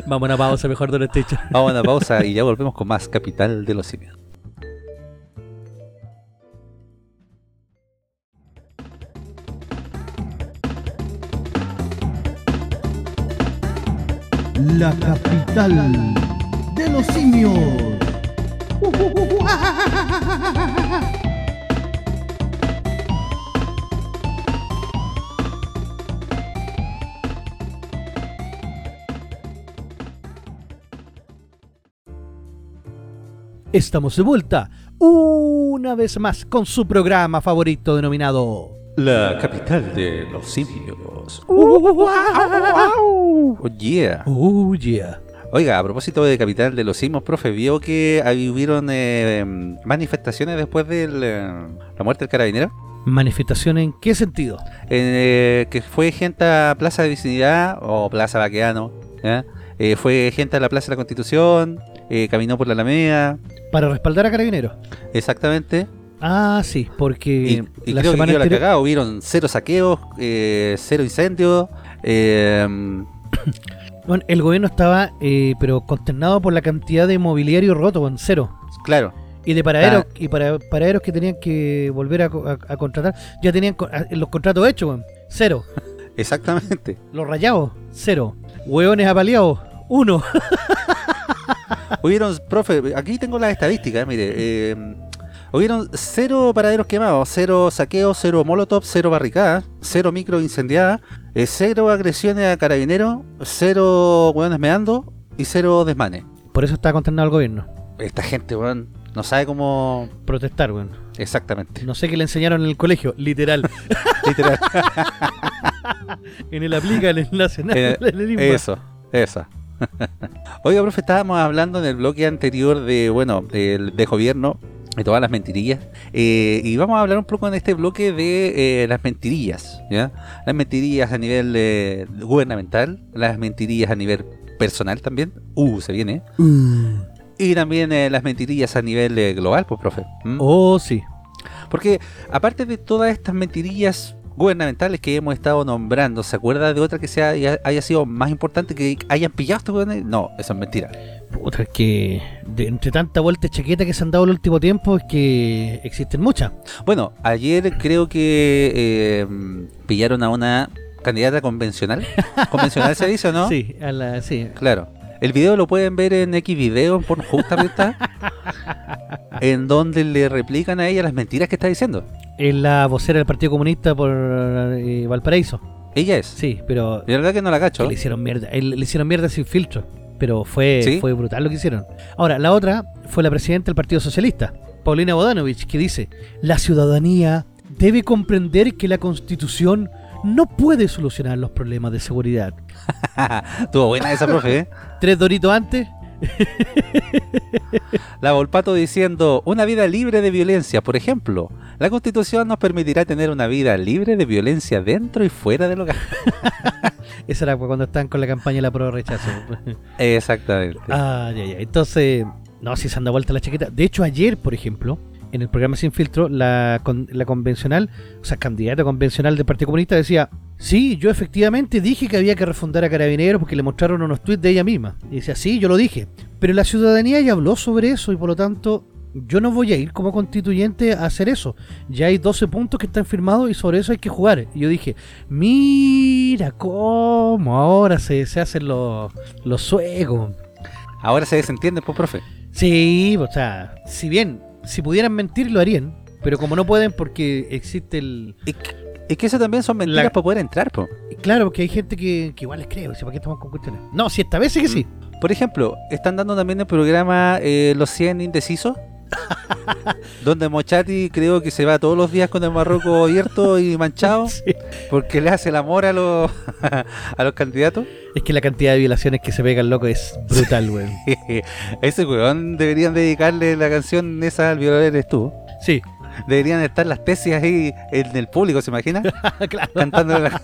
Vamos a una pausa mejor de Station. Vamos a una pausa y ya volvemos con más Capital de los Simios. La capital de los simios. Estamos de vuelta una vez más con su programa favorito denominado La capital de los simios. Oh yeah. Oh yeah. Oiga, a propósito de capital de los simios, profe, vio que hubieron eh, manifestaciones después de la muerte del carabinero. ¿Manifestación en qué sentido? Eh, que fue gente a Plaza de Dignidad o Plaza Baqueano. Eh, fue gente a la Plaza de la Constitución, eh, caminó por la Alameda, Para respaldar a Carabineros. exactamente. Ah, sí, porque Y, y creo que quedó la anterior- cagada, hubieron cero saqueos, eh, cero incendios. eh, bueno, el gobierno estaba, eh, pero consternado por la cantidad de mobiliario roto, cero. claro, Y de paraderos, y para paraderos que tenían que volver a, a- a contratar, ya tenían a- los contratos hechos, cero. <laughs> exactamente. Los rayados, cero. Hueones apaleados, uno. <laughs> Hubieron, profe, aquí tengo las estadísticas, mire. eh, hubieron cero paraderos quemados, cero saqueos, cero molotov, cero barricadas, cero micro incendiadas, eh, cero agresiones a carabineros, cero hueones meando y cero desmanes. Por eso estaba consternado el gobierno. Esta gente, weón, no sabe cómo Protestar, weón. exactamente. No sé qué le enseñaron en el colegio, literal. <laughs> Literal. <laughs> en el aplica, en el nacional, en el INBA. Eso, esa. <laughs> Oiga, profe, estábamos hablando en el bloque anterior de, bueno, de gobierno, de todas las mentirillas. eh, y vamos a hablar un poco en este bloque de eh, las mentirillas, ¿ya? Las mentirillas a nivel eh, gubernamental, las mentirillas a nivel personal también. Uh, se viene. Y también eh, las mentirillas a nivel global, pues, profe. ¿Mm? Oh, sí. Porque aparte de todas estas mentirillas gubernamentales que hemos estado nombrando, ¿se acuerda de otra que sea, haya, haya sido más importante que hayan pillado a estos? No, eso es mentira. Puta, es que de, entre tanta vuelta chaqueta que se han dado el último tiempo, es que existen muchas. Bueno, ayer creo que eh, pillaron a una candidata convencional. <laughs> ¿Convencional se dice o no? Sí, a la, sí. Claro. El video lo pueden ver en X video, por justamente <laughs> en donde le replican a ella las mentiras que está diciendo. Es la vocera del Partido Comunista por eh, Valparaíso. Ella es. Sí, pero De verdad que no la cacho. le hicieron mierda. eh, Le hicieron mierda sin filtro. Pero fue, ¿Sí? fue brutal lo que hicieron. Ahora, la otra fue la presidenta del Partido Socialista, Paulina Bodanovich, que dice: La ciudadanía debe comprender que la constitución no puede solucionar los problemas de seguridad. <laughs> Estuvo buena esa profe, ¿eh? Tres doritos antes, La Volpato diciendo, una vida libre de violencia. Por ejemplo, la Constitución nos permitirá tener una vida libre de violencia dentro y fuera del hogar. <laughs> esa era cuando estaban con la campaña de la prueba rechazo. Exactamente. Ah, ya, ya. Entonces, no, si se anda vuelta la chaqueta. De hecho, ayer, por ejemplo, en el programa Sin Filtro, la, con- la convencional, o sea, candidata convencional del Partido Comunista decía, sí, yo efectivamente dije que había que refundar a Carabineros porque le mostraron unos tweets de ella misma. Y decía, sí, yo lo dije. Pero la ciudadanía ya habló sobre eso y por lo tanto yo no voy a ir como constituyente a hacer eso. Ya hay 12 puntos que están firmados y sobre eso hay que jugar. Y yo dije, mira cómo ahora se, se hacen los, los suecos. Ahora se desentiende, pues, profe. Sí, o sea, si bien, si pudieran mentir lo harían, pero como no pueden porque existe el... Y que, que eso también son mentiras La- para poder entrar, pues. Claro, porque hay gente que, que igual les cree, o sea, ¿para qué estamos con cuestiones? No, si esta vez sí que sí. Por ejemplo, están dando también el programa eh, Los 100 Indecisos. <laughs> donde Mochati creo que se va todos los días con el marroco abierto y manchado <laughs> Sí. porque le hace el amor a los <laughs> a los candidatos. Es que la cantidad de violaciones que se pega el loco es brutal, weón. Ese weón deberían dedicarle la canción esa al violador eres tú. Sí, Deberían estar las tesis ahí en el público, ¿se imagina? claro. Cantando la...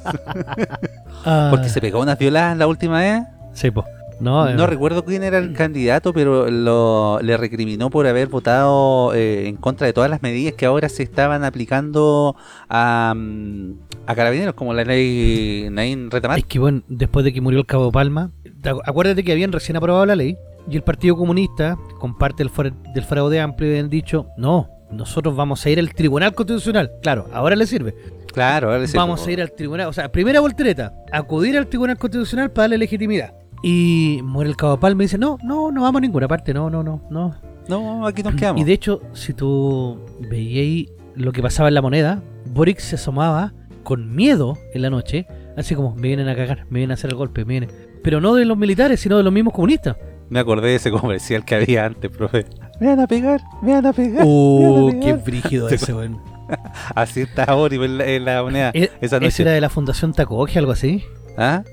Ah, Porque se pegó unas violadas la última vez. Sí, po. No, No eh, recuerdo quién era el candidato, pero lo, le recriminó por haber votado eh, en contra de todas las medidas que ahora se estaban aplicando a, mm, a carabineros, como la ley Nain Retamal. Es que, bueno, después de que murió el Cabo Palma, te acu- acuérdate que habían recién aprobado la ley y el Partido Comunista, con parte del, del fraude amplio, habían dicho, no, nosotros vamos a ir al Tribunal Constitucional. Claro, ahora le sirve. Claro, ahora sí, vamos po. a ir al tribunal, o sea, primera voltereta, acudir al tribunal constitucional para darle legitimidad. Y muere el Cabo Palma y dice, no, no, no vamos a ninguna parte, no, no, no, no. No, aquí nos quedamos. Y de hecho, si tú veías ahí lo que pasaba en la moneda, Boric se asomaba con miedo en la noche, así como, me vienen a cagar, me vienen a hacer el golpe, me vienen. Pero no de los militares, sino de los mismos comunistas. Me acordé de ese comercial que había antes, profe. Me van a pegar, me van a pegar. ¡Oh, me van a qué brígido ese, weón! <laughs> Así está Bori en la, en la moneda E- esa Ese noche. era de la Fundación Tacoge, algo así. ¿Ah?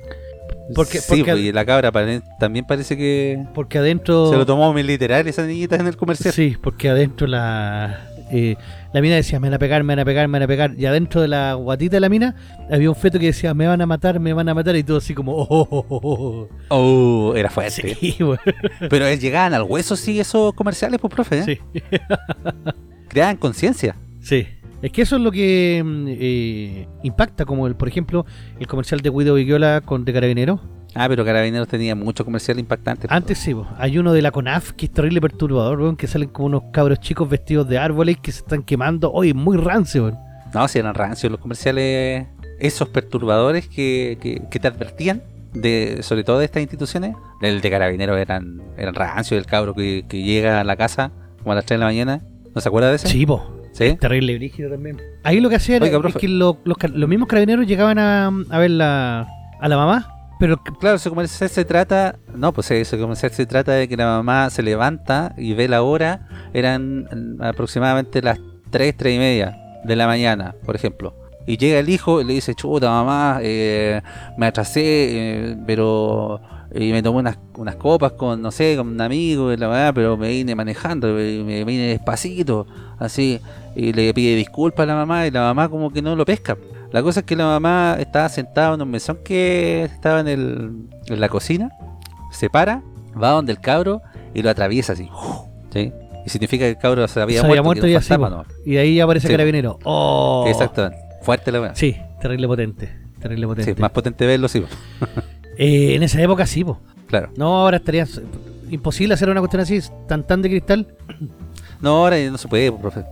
Porque- sí, porque- pues, y la cabra también parece que Porque adentro... se lo tomó muy literal esa niñita en el comercial. Sí, porque adentro la eh, la mina decía, me van a pegar, me van a pegar, me van a pegar. Y adentro de la guatita de la mina había un feto que decía, me van a matar, me van a matar. Y todo así como, oh, oh, oh, oh, oh. Oh, era fuerte. Sí, <laughs> weón. Pero llegaban al hueso, sí, esos comerciales, pues, profe. ¿eh? Sí, Creaban conciencia. sí. Es que eso es lo que mm, eh, impacta, como el, por ejemplo, el comercial de Guido Viguiola con de Carabinero. Ah, pero Carabineros tenía mucho comercial impactante. Antes sí, po. hay uno de la CONAF que es terrible perturbador, weón, que salen como unos cabros chicos vestidos de árboles que se están quemando. Oye, muy rancio, weón. No, si eran rancios los comerciales, esos perturbadores que, que, que te advertían, de sobre todo de estas instituciones. El de Carabineros eran, eran rancios, el cabro que, que llega a la casa como a las 3 de la mañana. ¿No se acuerda de ese? Sí, po. ¿Sí? Terrible brígido también. Ahí lo que hacían Oiga, es que lo- los, los mismos carabineros llegaban a, a ver la, a la mamá, pero Claro, ese comercial se trata, no, pues ese comercial se trata de que la mamá se levanta y ve la hora, eran aproximadamente las 3, 3 y media de la mañana, por ejemplo. Y llega el hijo y le dice, chuta mamá, eh, me atrasé, eh, pero... Y me tomé unas, unas copas con, no sé, con un amigo, y la verdad, pero me vine manejando, me vine despacito, así. Y le pide disculpas a la mamá y la mamá como que no lo pesca. La cosa es que la mamá estaba sentada en un mesón que estaba en, el, en la cocina, se para, va donde el cabro y lo atraviesa así. ¿sí? Y significa que el cabro se había se había muerto, y fantasma, po. Y ahí aparece Sí, carabinero. ¡Oh! ¿no? Exactamente. Fuerte la weá. Sí, terrible potente. Terrible potente. Sí, más potente verlo, sí. <laughs> Eh, en esa época sí, po. Claro. No, ahora estaría imposible hacer una cuestión así, tan tan de cristal. No, ahora no se puede, profe.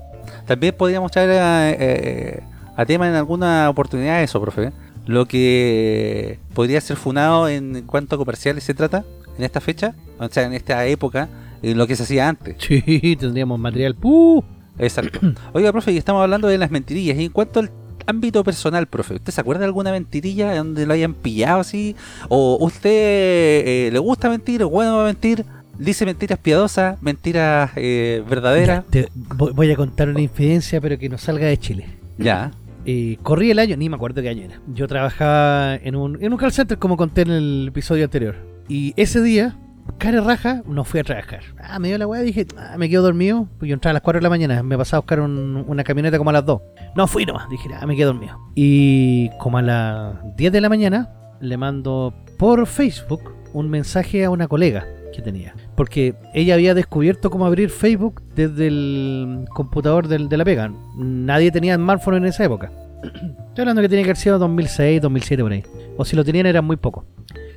También podríamos traer a, eh, a tema en alguna oportunidad eso, profe. Lo que podría ser funado en cuanto a comerciales se trata en esta fecha, o sea, en esta época, en lo que se hacía antes. <laughs> Sí, tendríamos material. ¡Uh! Exacto. Oiga, profe, y estamos hablando de las mentirillas. Y en cuanto al ámbito personal, profe, ¿usted se acuerda de alguna mentirilla donde lo hayan pillado así? ¿O usted eh, le gusta mentir, es bueno para mentir? ¿Dice mentiras piadosas, mentiras eh, verdaderas? Ya, te- voy voy a contar una infidencia, pero que no salga de Chile. Ya. <laughs> Eh, corrí el año, ni me acuerdo qué año era. Yo trabajaba en un, en un call center, como conté en el episodio anterior. Y ese día, cara raja, no fui a trabajar. Ah, me dio la weá, dije, ah, me quedo dormido. Pues yo entraba a las 4 de la mañana, me pasaba a buscar un- una camioneta como a las 2. No fui nomás, dije, ah, me quedo dormido. Y como a las 10 de la mañana, le mando por Facebook un mensaje a una colega que tenía. Porque ella había descubierto cómo abrir Facebook desde el computador de la pega. Nadie tenía smartphone en esa época. <clears throat> Estoy hablando que tiene que haber sido 2006, 2007 por ahí. O si lo tenían eran muy pocos.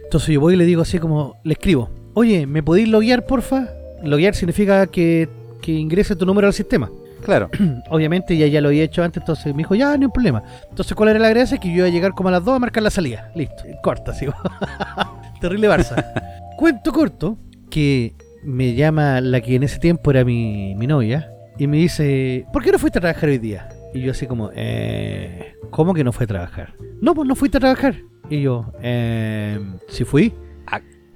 Entonces yo voy y le digo así como, le escribo, oye, ¿me podéis loguear, porfa? Loguear significa que, que ingrese tu número al sistema. Claro. <clears throat> Obviamente ella ya lo había hecho antes, entonces me dijo, ya, no hay problema. Entonces, ¿cuál era la gracia? Que yo iba a llegar como a las 2 a marcar la salida. Listo, corta, así. <laughs> Terrible Barça. Cuento corto que me llama la que en ese tiempo era mi, mi novia y me dice, ¿por qué no fuiste a trabajar hoy día? Y yo así como, eh, ¿cómo que no fue a trabajar? No, pues no fuiste a trabajar. Y yo, eh, ¿sí fui?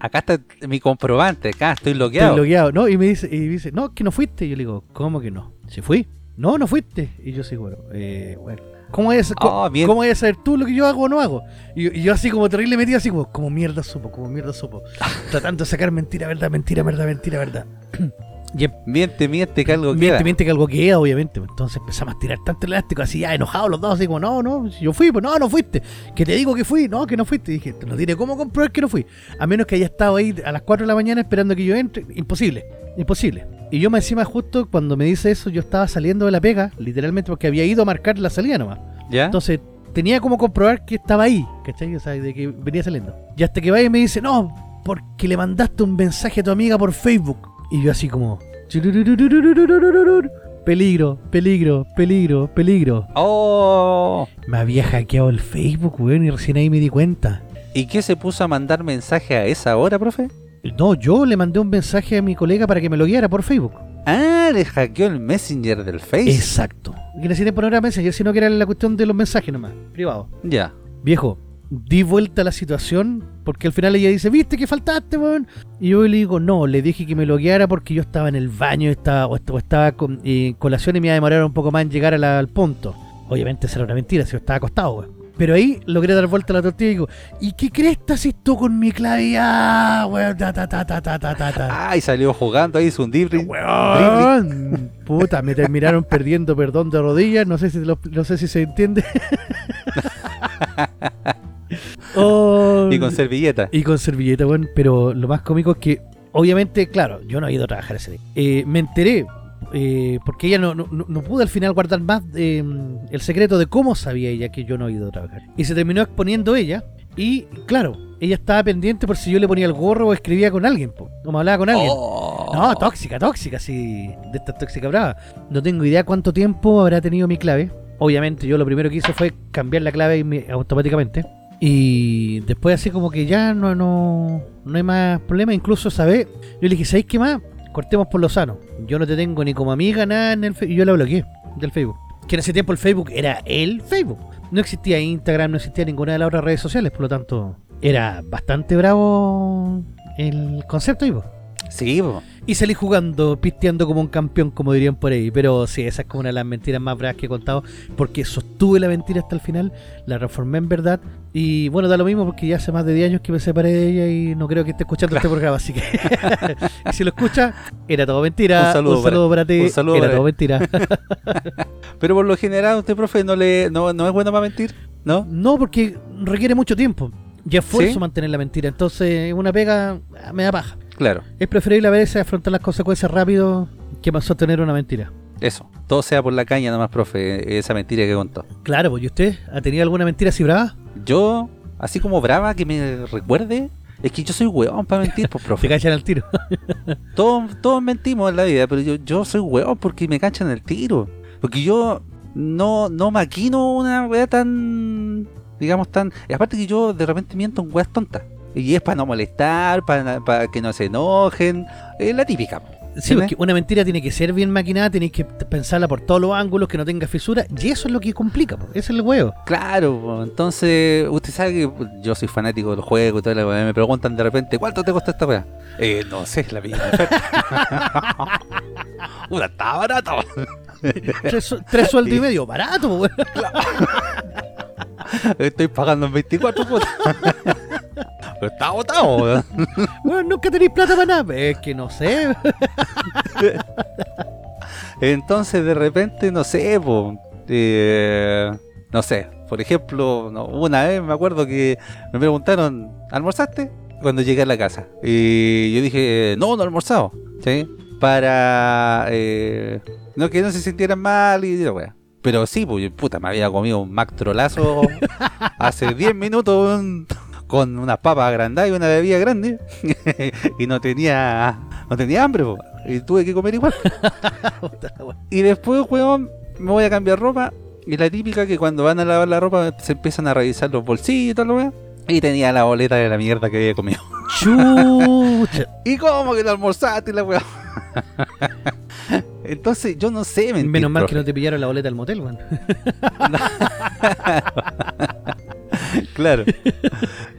Acá está mi comprobante, acá estoy Estoy bloqueado. ¿no? Y me dice, y me dice, no, que no fuiste. Y yo le digo, ¿cómo que no? ¿Sí fui? No, no fuiste. Y yo sí, bueno, eh, bueno. ¿Cómo es, Oh, bien. ¿Cómo vas a saber tú lo que yo hago o no hago? Y, y yo así como terrible metido, así como, como mierda supo, como mierda supo. <laughs> Tratando de sacar mentira, verdad, mentira, verdad, mentira, verdad. Y Miente, miente, que algo miente, queda. miente que algo queda, obviamente. Entonces empezamos a tirar tanto elástico, así ya enojados los dos, así como, no, no, yo fui, pues no, no fuiste. Que te digo que fui, no, que no fuiste. Y dije, no tiene cómo comprobar que no fui. A menos que haya estado ahí a las 4 de la mañana esperando que yo entre. Imposible, imposible. Y yo me encima justo cuando me dice eso, yo estaba saliendo de la pega, literalmente porque había ido a marcar la salida nomás. ¿Ya? Entonces tenía como comprobar que estaba ahí, ¿cachai? O sea, de que venía saliendo. Y hasta que va y me dice, no, porque le mandaste un mensaje a tu amiga por Facebook. Y yo así como... Peligro, peligro, peligro, peligro. Oh. Me había hackeado el Facebook, weón, y recién ahí me di cuenta. ¿Y qué se puso a mandar mensaje a esa hora, profe? No, yo le mandé un mensaje a mi colega para que me lo guiara por Facebook. Ah, le hackeó el Messenger del Face. Exacto. Que tiempo no era Messenger, sino que era la cuestión de los mensajes nomás, privados. Ya. Viejo, di vuelta a la situación, porque al final ella dice, viste que faltaste, weón. Y yo le digo, no, le dije que me logueara porque yo estaba en el baño estaba, o estaba con, en colación y me iba a demorar un poco más en llegar al punto. Obviamente será una mentira, si yo estaba acostado, weón. Pero ahí logré dar vuelta a la tortilla y digo, ¿y qué cresta si tú con mi clave? Ah, weón, ta, ta. Ay, salió jugando ahí, hizo un. Weón, puta, me terminaron perdiendo perdón de rodillas, no sé si, lo, no sé si se entiende. <laughs> Oh, Y con servilleta. y con servilleta, weón. Pero lo más cómico es que, obviamente, claro, yo no he ido a trabajar ese día. Eh, me enteré, eh, porque ella no, no, no- no pudo al final guardar más eh, el secreto de cómo sabía ella que yo no he ido a trabajar. Y se terminó exponiendo ella. Y, claro, ella estaba pendiente por si yo le ponía el gorro o escribía con alguien, po, o me hablaba con alguien. Oh. No, tóxica, tóxica, sí. De esta tóxica brava. No tengo idea cuánto tiempo habrá tenido mi clave. Obviamente, yo lo primero que hice fue cambiar la clave automáticamente. Y después, así como que ya no, no, no hay más problema. Incluso, ¿sabes? Yo le dije, ¿sabéis qué más? Cortemos por lo sano. Yo no te tengo ni como amiga, nada en el Facebook. Y yo la bloqueé del Facebook. Que en ese tiempo el Facebook era el Facebook. No existía Instagram, no existía ninguna de las otras redes sociales. Por lo tanto, era bastante bravo el concepto, po. Sí, po. Y salí jugando, pisteando como un campeón, como dirían por ahí. Pero sí, esa es como una de las mentiras más bravas que he contado. Porque sostuve la mentira hasta el final, la reformé en verdad. Y bueno, da lo mismo porque ya hace más de 10 años que me separé de ella y no creo que esté escuchando este programa. Así que, <laughs> y si lo escucha, era todo mentira. Un saludo para- para, ti. un saludo era para- todo mentira. <laughs> Pero por lo general, usted, profe, no le no, no es bueno para mentir, ¿no? no, porque requiere mucho tiempo. Y esfuerzo ¿Sí? mantener la mentira. Entonces, una pega ah, me da paja. Claro, Es preferible a veces afrontar las consecuencias rápido que más sostener una mentira. eso. Todo sea por la caña nomás, profe, esa mentira que contó. Claro, pues, ¿y usted ha tenido alguna mentira así brava? Yo, así como brava que me recuerde, es que yo soy hueón para mentir, pues, <laughs> Te profe. cachan al tiro. <laughs> Todos, todos mentimos en la vida, pero yo, yo soy hueón porque me cachan el tiro. Porque yo no, no maquino una weá tan, digamos, tan... Y aparte que yo de repente miento en weas tontas. Y es para no molestar, para, que no se enojen. Es la típica. Sí, porque una mentira tiene que ser bien maquinada, tenéis que pensarla por todos los ángulos, que no tenga fisura, y eso es lo que complica, po. ese es el huevo. Claro, po. entonces usted sabe que yo soy fanático de los juegos y weá. Me preguntan de repente, ¿cuánto te costó esta weá? Eh, no sé, la oferta. <laughs> Una está barato. <laughs> Tres, tres sueldos y medio, barato, weón. <laughs> Estoy pagando en 24 cuotas. Pero está weón. <laughs> Weón, nunca tenéis plata para nada. Es que no sé. Entonces de repente, no sé, po, eh, no sé, por ejemplo, no, una vez me acuerdo que me preguntaron, ¿almorzaste? cuando llegué a la casa. Y yo dije, no, no he almorzado. ¿Sí? Para eh, no que no se sintieran mal y la wea. Pero sí, pues puta, me había comido un Mac trolazo <laughs> hace 10 minutos con unas papas agrandadas y una bebida grande. <laughs> y no tenía no tenía hambre, po. y tuve que comer igual. <laughs> Y después, weón, me voy a cambiar ropa. Y la típica que cuando van a lavar la ropa se empiezan a revisar los bolsillos y todo lo weón. Y tenía la boleta de la mierda que había comido. Chucha. <laughs> ¿Y cómo que no almorzaste la weón? Entonces, yo no sé, mentir, Menos mal que no te pillaron la boleta del motel, weón. <laughs> Claro.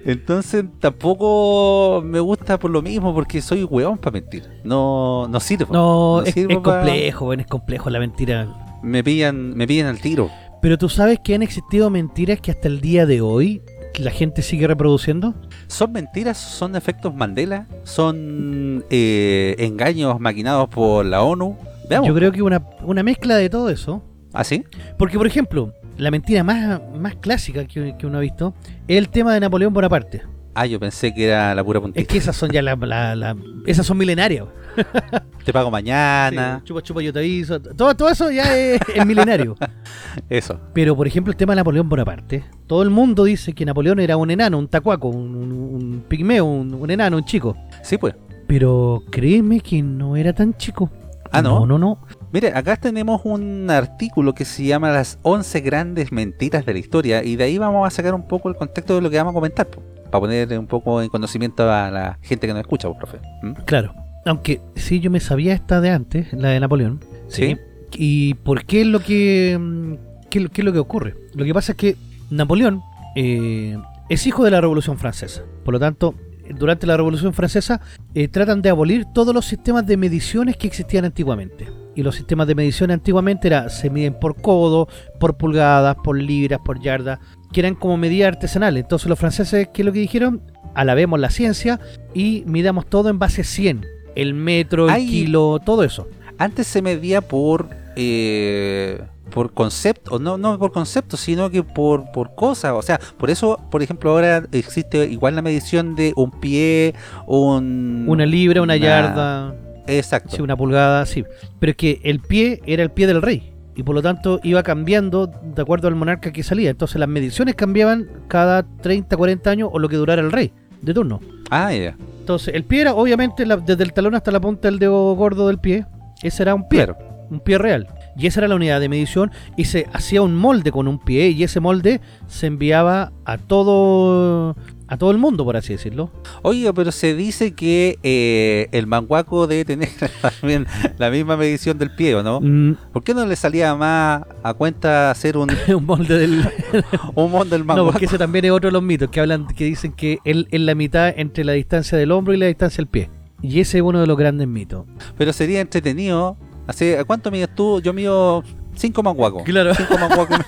Entonces, tampoco me gusta por lo mismo, porque soy weón para mentir. No, no sirvo. No, es, sirvo es pa- complejo, es complejo la mentira. Me pillan, me pillan al tiro. Pero tú sabes que han existido mentiras que hasta el día de hoy la gente sigue reproduciendo. ¿Son mentiras? ¿Son efectos Mandela? ¿Son eh, engaños maquinados por la ONU? Veamos. Yo creo que una, una mezcla de todo eso. ¿Ah, sí? Porque, por ejemplo, la mentira más, más clásica que, que uno ha visto es el tema de Napoleón Bonaparte. Ah, yo pensé que era la pura Es puntita. que esas son ya la, la- la- esas son milenarias. <laughs> Te pago mañana. Sí, chupa, chupa, yo te aviso. Todo, todo eso ya es, es milenario. <laughs> Eso. Pero, por ejemplo, el tema de Napoleón Bonaparte. Todo el mundo dice que Napoleón era un enano, un tacuaco, un, un- un pigmeo, un, un enano, un chico. Sí, pues. Pero créeme que no era tan chico. Ah, ¿no? No, no, no. Mire, acá tenemos un artículo que se llama Las 11 grandes mentiras de la historia y de ahí vamos a sacar un poco el contexto de lo que vamos a comentar, po, para poner un poco en conocimiento a la gente que nos escucha, po, profe. ¿Mm? Claro. Aunque sí, yo me sabía esta de antes, la de Napoleón. Sí. ¿Y por qué es lo que, mm, qué, qué es lo que ocurre? Lo que pasa es que Napoleón eh, es hijo de la Revolución Francesa. Por lo tanto, durante la Revolución Francesa eh, tratan de abolir todos los sistemas de mediciones que existían antiguamente. Y los sistemas de medición antiguamente era, se miden por codo, por pulgadas, por libras, por yardas, que eran como medidas artesanales. Entonces los franceses, ¿qué es lo que dijeron? Alabemos la ciencia y midamos todo en base 100. El metro, el kilo, todo eso. Antes se medía por eh, por concepto, no, no por concepto, sino que por, por cosas. O sea, por eso, por ejemplo, ahora existe igual la medición de un pie, un... Una libra, una una- yarda, Exacto. sí, una pulgada, sí. Pero es que el pie era el pie del rey. Y por lo tanto iba cambiando de acuerdo al monarca que salía. Entonces las mediciones cambiaban cada 30, 40 años o lo que durara el rey de turno. Ah, ya. Entonces el pie era obviamente la- desde el talón hasta la punta del dedo gordo del pie. Ese era un pie, Claro. un pie real. Y esa era la unidad de medición y se hacía un molde con un pie y ese molde se enviaba a todo a todo el mundo, por así decirlo. Oiga, pero se dice que eh, el manguaco debe tener <laughs> también la misma medición del pie, ¿o no? Mm, ¿Por qué no le salía más a cuenta hacer un, <laughs> un molde del, <laughs> un mon del No, manguaco? porque ese también es otro de los mitos que hablan, que dicen que él es la mitad entre la distancia del hombro y la distancia del pie. Y ese es uno de los grandes mitos. Pero sería entretenido. Así, ¿a ¿Cuánto mides tú? Yo mido 5 manguacos. Claro. 5 manguacos.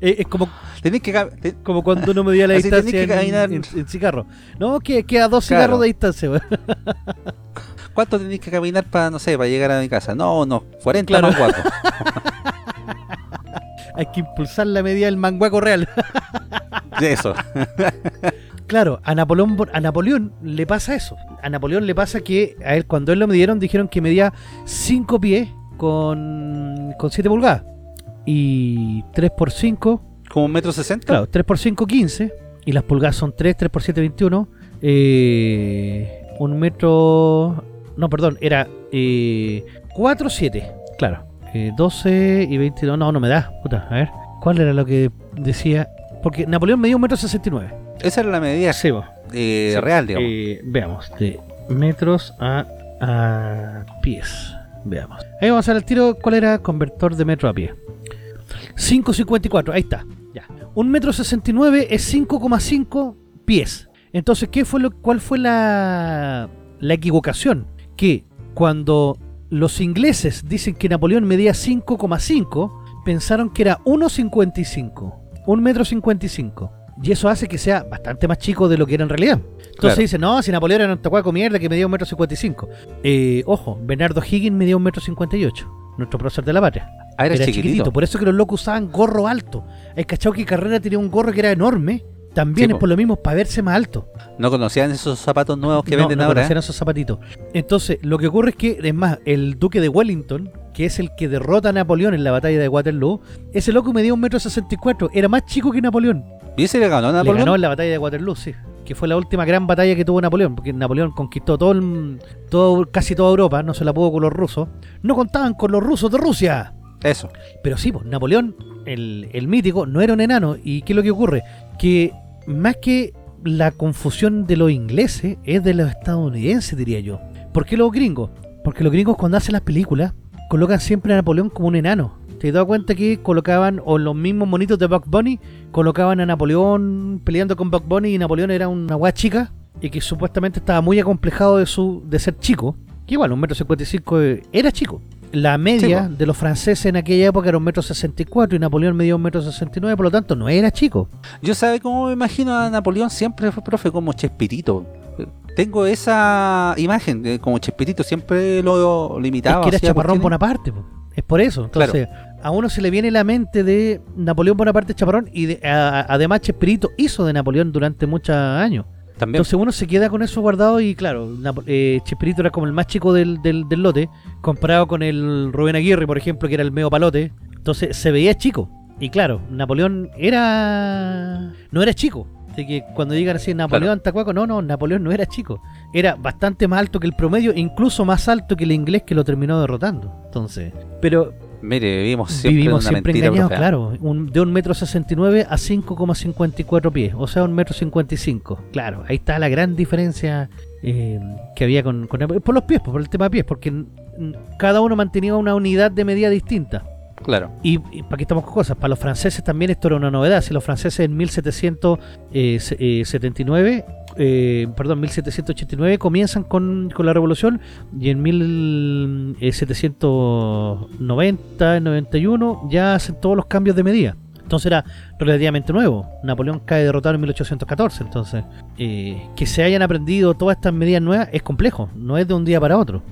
Es, es como, Tenés que... como cuando uno medía la Así tenés distancia que en, caminar. en- en cigarro. No, que queda dos Claro. cigarros de distancia. <laughs> ¿Cuánto tenés que caminar para, no sé, para llegar a mi casa? No, no, 40 Claro. manguacos. <laughs> Hay que impulsar la medida del manguaco real. <laughs> Eso. Claro, a Napoleón, a Napoleón le pasa eso. A Napoleón le pasa que a él cuando él lo midieron dijeron que medía 5 pies con, con 7 pulgadas. Y 3 por 5 ¿Como un metro sesenta? Claro, 3 por 5, 15. Y las pulgadas son 3, 3 por 7, 21. Eh, un metro. No, perdón, era eh, 4, 7. Claro. Eh, 12 y 22. No, no me da. Puta, a ver. ¿Cuál era lo que decía? Porque Napoleón medía un metro 69. Esa era la medida Sí, eh, Sí. real, digamos. Eh, veamos, de metros a, a pies. Veamos. Ahí vamos a ver al tiro cuál era convertor de metro a pie. 5.54, ahí está. Ya. Un metro 69 es 5,5 pies. Entonces, ¿qué fue lo, ¿cuál fue la, la equivocación? Que cuando los ingleses dicen que Napoleón medía 5,5, pensaron que era 1,55. Un metro 55. Y eso hace que sea bastante más chico de lo que era en realidad. Entonces Claro. dicen, no, si Napoleón era un tacuaco mierda que medía un metro 55. Eh, ojo, Bernardo Higgins medía un metro 58. Nuestro profesor de la patria. Ah, era, Era chiquitito. chiquitito. Por eso que los locos usaban gorro alto. Hay cachado que Carrera tenía un gorro que era enorme También Sí, es po. por lo mismo, para verse más alto. No conocían esos zapatos nuevos que no, venden no ahora. ¿eh? conocían esos zapatitos. Entonces, lo que ocurre es que, es más, el duque de Wellington, que es el que derrota a Napoleón en la batalla de Waterloo, ese loco medía un metro sesenta y cuatro, era más chico que Napoleón. ¿Y ese le ganó a Le Napoleón? ganó en la batalla de Waterloo, sí. Que fue la última gran batalla que tuvo Napoleón, porque Napoleón conquistó todo, el- todo casi toda Europa, no se la pudo con los rusos. No contaban con los rusos de Rusia. Eso. Pero sí, pues Napoleón, el, el mítico, no era un enano. ¿Y qué es lo que ocurre? Que más que la confusión de los ingleses, es de los estadounidenses, diría yo. ¿Por qué los gringos? Porque los gringos cuando hacen las películas, colocan siempre a Napoleón como un enano. ¿Te has dado cuenta que colocaban, o los mismos monitos de Buck Bunny, colocaban a Napoleón peleando con Buck Bunny y Napoleón era una guay chica? Y que supuestamente estaba muy acomplejado de su de ser chico. Que igual, un metro cincuenta y cinco eh, era chico. La media Sí, de los franceses en aquella época era un metro sesenta y cuatro y Napoleón medía un metro sesenta y nueve, por lo tanto no era chico. Yo sabe cómo me imagino a Napoleón siempre fue profe como Chespirito. Tengo esa imagen de como Chespirito siempre lo limitaba. es que era Chaparrón. Bonaparte, po. es por eso. Entonces, a uno se le viene la mente de Napoleón Bonaparte Chaparrón y de- a- a- además Chespirito hizo de Napoleón durante muchos años. También. Entonces uno se queda con eso guardado y claro, eh, Chespirito era como el más chico del, del, del lote, comparado con el Rubén Aguirre, por ejemplo, que era el medio palote. Entonces se veía chico. Y claro, Napoleón era... no era chico. Así que cuando digan así, Napoleón Tacuaco, no, no, Napoleón no era chico. Era bastante más alto que el promedio, incluso más alto que el inglés que lo terminó derrotando. Entonces, pero Mire, vivimos siempre vivimos una siempre mentira, engañados, claro. Un, de un metro sesenta y nueve a 5,54 pies, o sea, un metro cincuenta y cinco. Claro, ahí está la gran diferencia eh, que había con, con- por los pies, por el tema de pies, porque cada uno mantenía una unidad de medida distinta. Claro. Y, para qué estamos con cosas, para los franceses también esto era una novedad. Si los franceses en 1779, eh, perdón, 1789 comienzan con, con la revolución y en 1790, 91 ya hacen todos los cambios de medida. Entonces era relativamente nuevo. Napoleón cae derrotado en 1814. Entonces, eh, que se hayan aprendido todas estas medidas nuevas es complejo. No es de un día para otro.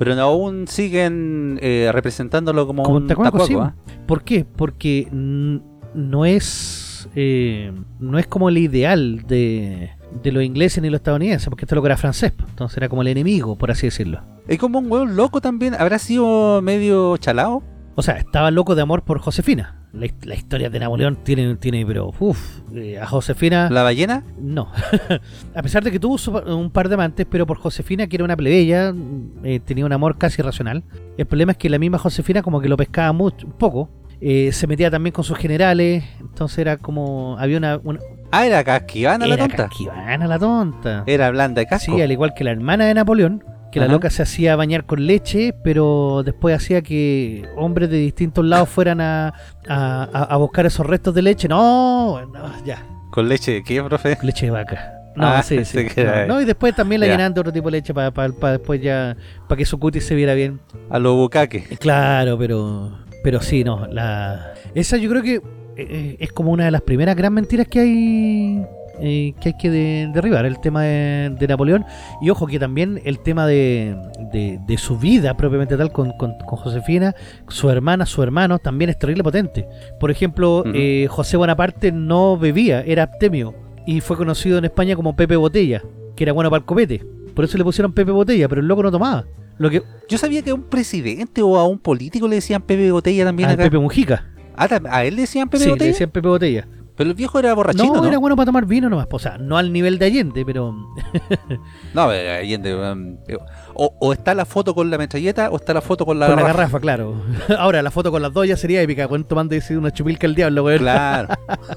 Pero aún siguen eh, representándolo como, Como un tacuaco, tacuaco, sí. ¿ah? ¿Por qué? Porque no es eh, no es como el ideal de, de los ingleses ni los estadounidenses, porque esto es lo que era francés, entonces era como el enemigo, por así decirlo. Es como un hueón loco también. ¿Habrá sido medio chalao? O sea, estaba loco de amor por Josefina. La, la historia de Napoleón tiene, tiene pero uff, a Josefina ¿La ballena? no. <laughs> a pesar de que tuvo su- un par de amantes, pero por Josefina, que era una plebeya, eh, tenía un amor casi irracional. El problema es que la misma Josefina como que lo pescaba mucho, un poco. Eh, se metía también con sus generales, entonces era como había una, una Ah, era casquivana la era tonta. casquivana la tonta. Era blanda de casco. Sí, al igual que la hermana de Napoleón, que la loca se hacía bañar con leche, pero después hacía que hombres de distintos lados fueran a, a, buscar esos restos de leche. No, no, ya, ¿Con leche de qué, profe? leche de vaca. No, Ah, sí, sí. <laughs> No, no, y después también la Ya. llenaban de otro tipo de leche para después ya, para que su cutis se viera bien. A los bucaques. Eh, Claro, pero pero sí, no, la esa yo creo que eh, eh, es como una de las primeras gran mentiras que hay eh, que hay que de- derribar, el tema de, de Napoleón. Y ojo que también el tema de, de- su vida propiamente tal con, con- con Josefina, su hermana, su hermano, también es terrible potente. Por ejemplo, eh, José Bonaparte no bebía, era abstemio. Y fue conocido en España como Pepe Botella, que era bueno para el copete. Por eso le pusieron Pepe Botella, pero el loco no tomaba. Lo que Yo sabía que a un presidente o a un político le decían Pepe Botella también a acá. Pepe Mujica. Ah, ¿A él le decían Pepe sí, le Botella? decían Pepe Botella. Pero el viejo era borrachino, no, ¿no? era bueno para tomar vino nomás. O sea, no al nivel de Allende, pero. <laughs> No, pero Allende, um, o, o está la foto con la metralleta o está la foto con la con la garrafa. claro. <laughs> Ahora, la foto con las dos ya sería épica. Cuando tomando ese- una chupilca al diablo, güey. Claro.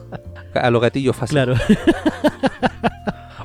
<laughs> A los gatillos fáciles. Claro.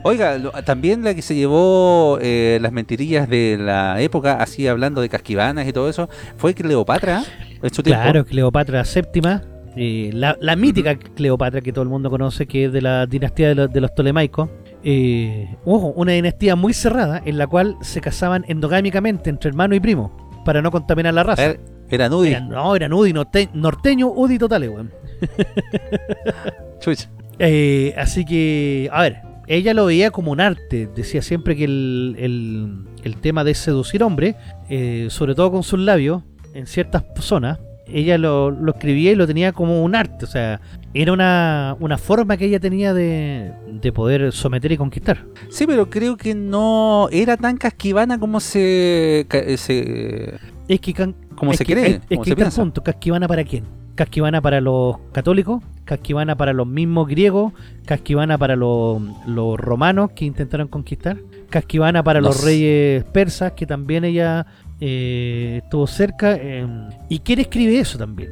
Oiga, lo- también la que se llevó eh, las mentirillas de la época, así hablando de casquivanas y todo eso, fue Cleopatra en su tiempo. Claro, Cleopatra séptima. Eh, la, la mítica Cleopatra que todo el mundo conoce, que es de la dinastía de, los- de los Ptolemaicos. Eh, ojo, una dinastía muy cerrada en la cual se casaban endogámicamente entre hermano y primo para no contaminar la raza. Era, era Nudi. No, eran UDI, norte- norteño, UDI totales, weón. <laughs> Chucha. Eh, así que, a ver, ella lo veía como un arte. Decía siempre que el, el- el tema de seducir hombres, eh, sobre todo con sus labios, en ciertas zonas, ella lo, lo escribía y lo tenía como un arte, o sea, era una, una forma que ella tenía de, de poder someter y conquistar. Sí, pero creo que no era tan casquivana como se, ca- se Es que, can- como es se que- cree, es- es como que se el piensa. punto, casquivana para quién? Casquivana para los católicos, casquivana para los mismos griegos, casquivana para los, los romanos que intentaron conquistar, casquivana para los sé. reyes persas que también ella eh, estuvo cerca. eh, ¿Y quién escribe eso también?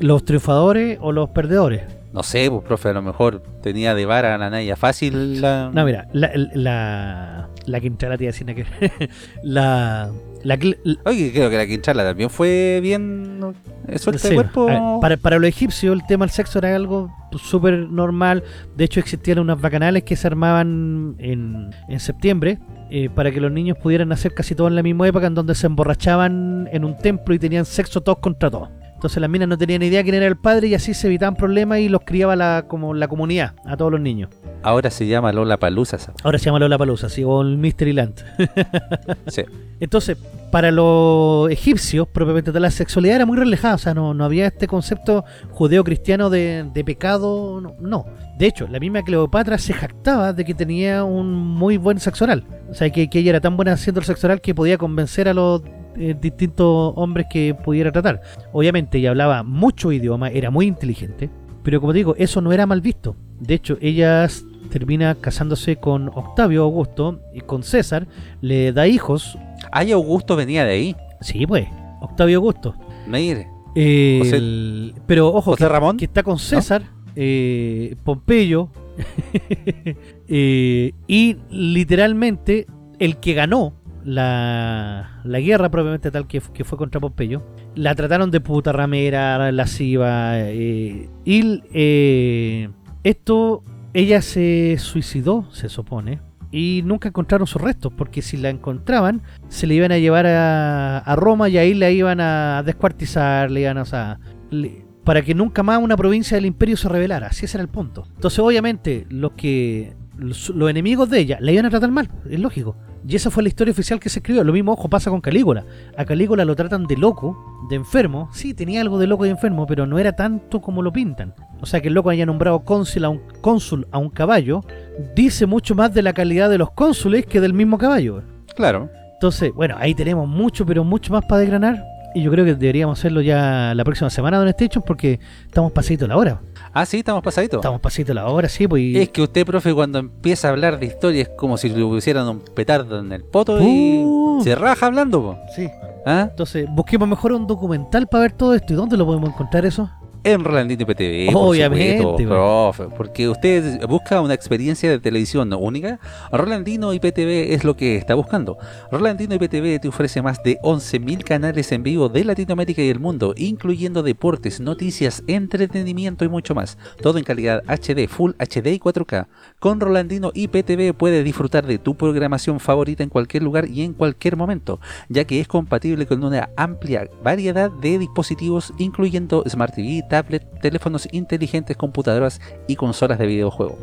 ¿Los triunfadores o los perdedores? No sé, pues profe, a lo mejor tenía de vara a la Naya fácil la... No, mira, la, la, la Quintana te iba que <laughs> la, la, cl- Oye, creo que la Quinchala también fue bien eh, suelta Sí, de cuerpo. ver, para, para los egipcios el tema del sexo era algo súper normal. De hecho existían unas bacanales que se armaban en, en septiembre eh, para que los niños pudieran nacer casi todos en la misma época en donde se emborrachaban en un templo y tenían sexo todos contra todos. Entonces las minas no tenían idea quién era el padre y así se evitaban problemas y los criaba la, como la comunidad, a todos los niños. Ahora se llama Lola Palusa. Ahora se llama Lola Palusa, ¿sí? o el Mystery Land. <laughs> Sí. Entonces, para los egipcios, propiamente tal, la sexualidad era muy relajada, o sea, no, no había este concepto judeo-cristiano de, de pecado, no, no. De hecho, la misma Cleopatra se jactaba de que tenía un muy buen sexo oral. O sea, que, que ella era tan buena haciendo el sexo oral que podía convencer a los eh, distintos hombres que pudiera tratar. Obviamente, ella hablaba mucho idioma, era muy inteligente, pero como digo, eso no era mal visto. De hecho, ella termina casándose con Octavio Augusto y con César, le da hijos, Ay, Augusto venía de ahí. Sí, pues, Octavio Augusto. Mire. Eh, José- el- pero ojo, José que, Ramón. que está con César, eh, Pompeyo, <laughs> eh, y literalmente el que ganó la, la guerra propiamente tal que, que fue contra Pompeyo, la trataron de puta ramera, lasciva, eh, y eh, esto, ella se suicidó, se supone, y nunca encontraron sus restos, porque si la encontraban, se le iban a llevar a, a Roma y ahí la iban a descuartizar, le iban a, para que nunca más una provincia del imperio se rebelara, así ese era el punto. Entonces, obviamente, los que los, los enemigos de ella la iban a tratar mal, es lógico. Y esa fue la historia oficial que se escribió. Lo mismo, ojo, pasa con Calígula. A Calígula lo tratan de loco, de enfermo. Sí, tenía algo de loco y enfermo, pero no era tanto como lo pintan. O sea, que el loco haya nombrado cónsul a un, cónsul a un caballo, dice mucho más de la calidad de los cónsules que del mismo caballo. Claro. Entonces, bueno, ahí tenemos mucho, pero mucho más para desgranar. Y yo creo que deberíamos hacerlo ya la próxima semana, Don Station, porque estamos pasadito la hora. Ah, sí, estamos pasaditos. Estamos pasadito la hora, sí, pues. y- Es que usted, profe, cuando empieza a hablar de historia es como si le pusieran un petardo en el poto y se raja hablando, po. Sí. ¿Ah? Entonces, busquemos mejor un documental para ver todo esto. ¿Y dónde lo podemos encontrar eso? En Rolandino IPTV, por Obviamente, supuesto, po. profe, porque usted busca una experiencia de televisión única. Rolandino IPTV es lo que está buscando. Rolandino IPTV te ofrece más de 11.000 canales en vivo de Latinoamérica y el mundo, incluyendo deportes, noticias, entretenimiento y mucho más. Todo en calidad HD, Full HD y 4K. Con Rolandino IPTV puedes disfrutar de tu programación favorita en cualquier lugar y en cualquier momento, ya que es compatible con una amplia variedad de dispositivos, incluyendo Smart TV, tablet, teléfonos inteligentes, computadoras y consolas de videojuego.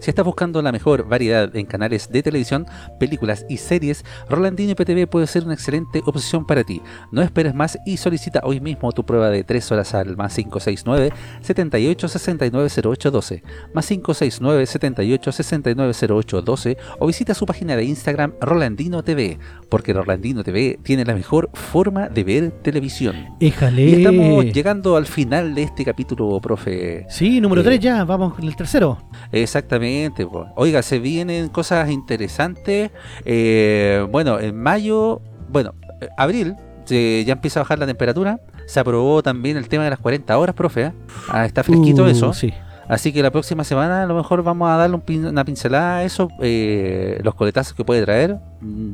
Si estás buscando la mejor variedad en canales de televisión, películas y series, Rolandino IPTV puede ser una excelente opción para ti. No esperes más y solicita hoy mismo tu prueba de 3 horas al más 569 78 69 08 12 más 569 78 69 08 12 o visita su página de Instagram Rolandino TV, porque Rolandino TV tiene la mejor forma de ver televisión. Éjale. Y estamos llegando al final de este capítulo, profe. Sí, número Eh, 3 ya, vamos con el tercero. Exactamente. Po. Oiga, se vienen cosas interesantes. Eh, bueno, en mayo, bueno, abril, ya empieza a bajar la temperatura. Se aprobó también el tema de las 40 horas, profe. ¿eh? Ah, está fresquito Uh, eso. Sí. Así que la próxima semana a lo mejor vamos a darle un pin- una pincelada a eso, eh, los coletazos que puede traer.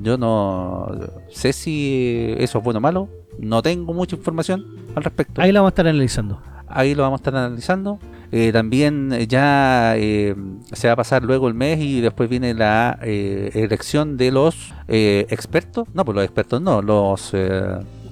Yo no sé si eso es bueno o malo. No tengo mucha información al respecto. Ahí la vamos a estar analizando. Ahí lo vamos a estar analizando. Eh, también eh, ya eh, se va a pasar luego el mes y después viene la eh, elección de los eh, expertos. No, pues los expertos no, los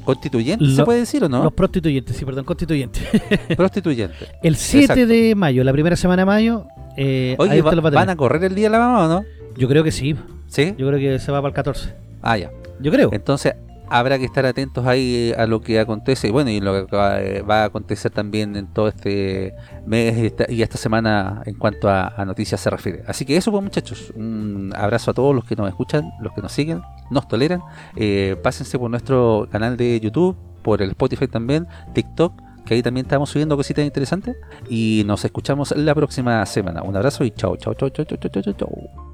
constituyentes, ¿se puede decir o no? Los prostituyentes, sí, perdón, constituyentes. <laughs> Prostituyentes. El 7 Exacto. de mayo, la primera semana de mayo, eh, Oye, va- va a ¿van a correr el día de la mamá o no? Yo creo que sí. ¿Sí? Yo creo que se va para el 14. Ah, ya. Yo creo. Entonces, habrá que estar atentos ahí a lo que acontece, bueno, y lo que va, eh, va a acontecer también en todo este mes y esta- y semana en cuanto a, noticias se refiere. Así que eso pues muchachos, un abrazo a todos los que nos escuchan, los que nos siguen, nos toleran, Eh, pásense por nuestro canal de YouTube, por el Spotify también, TikTok, que ahí también estamos subiendo cositas interesantes, y nos escuchamos la próxima semana. Un abrazo y chao, chao, chao, chao, chao, chao, chao.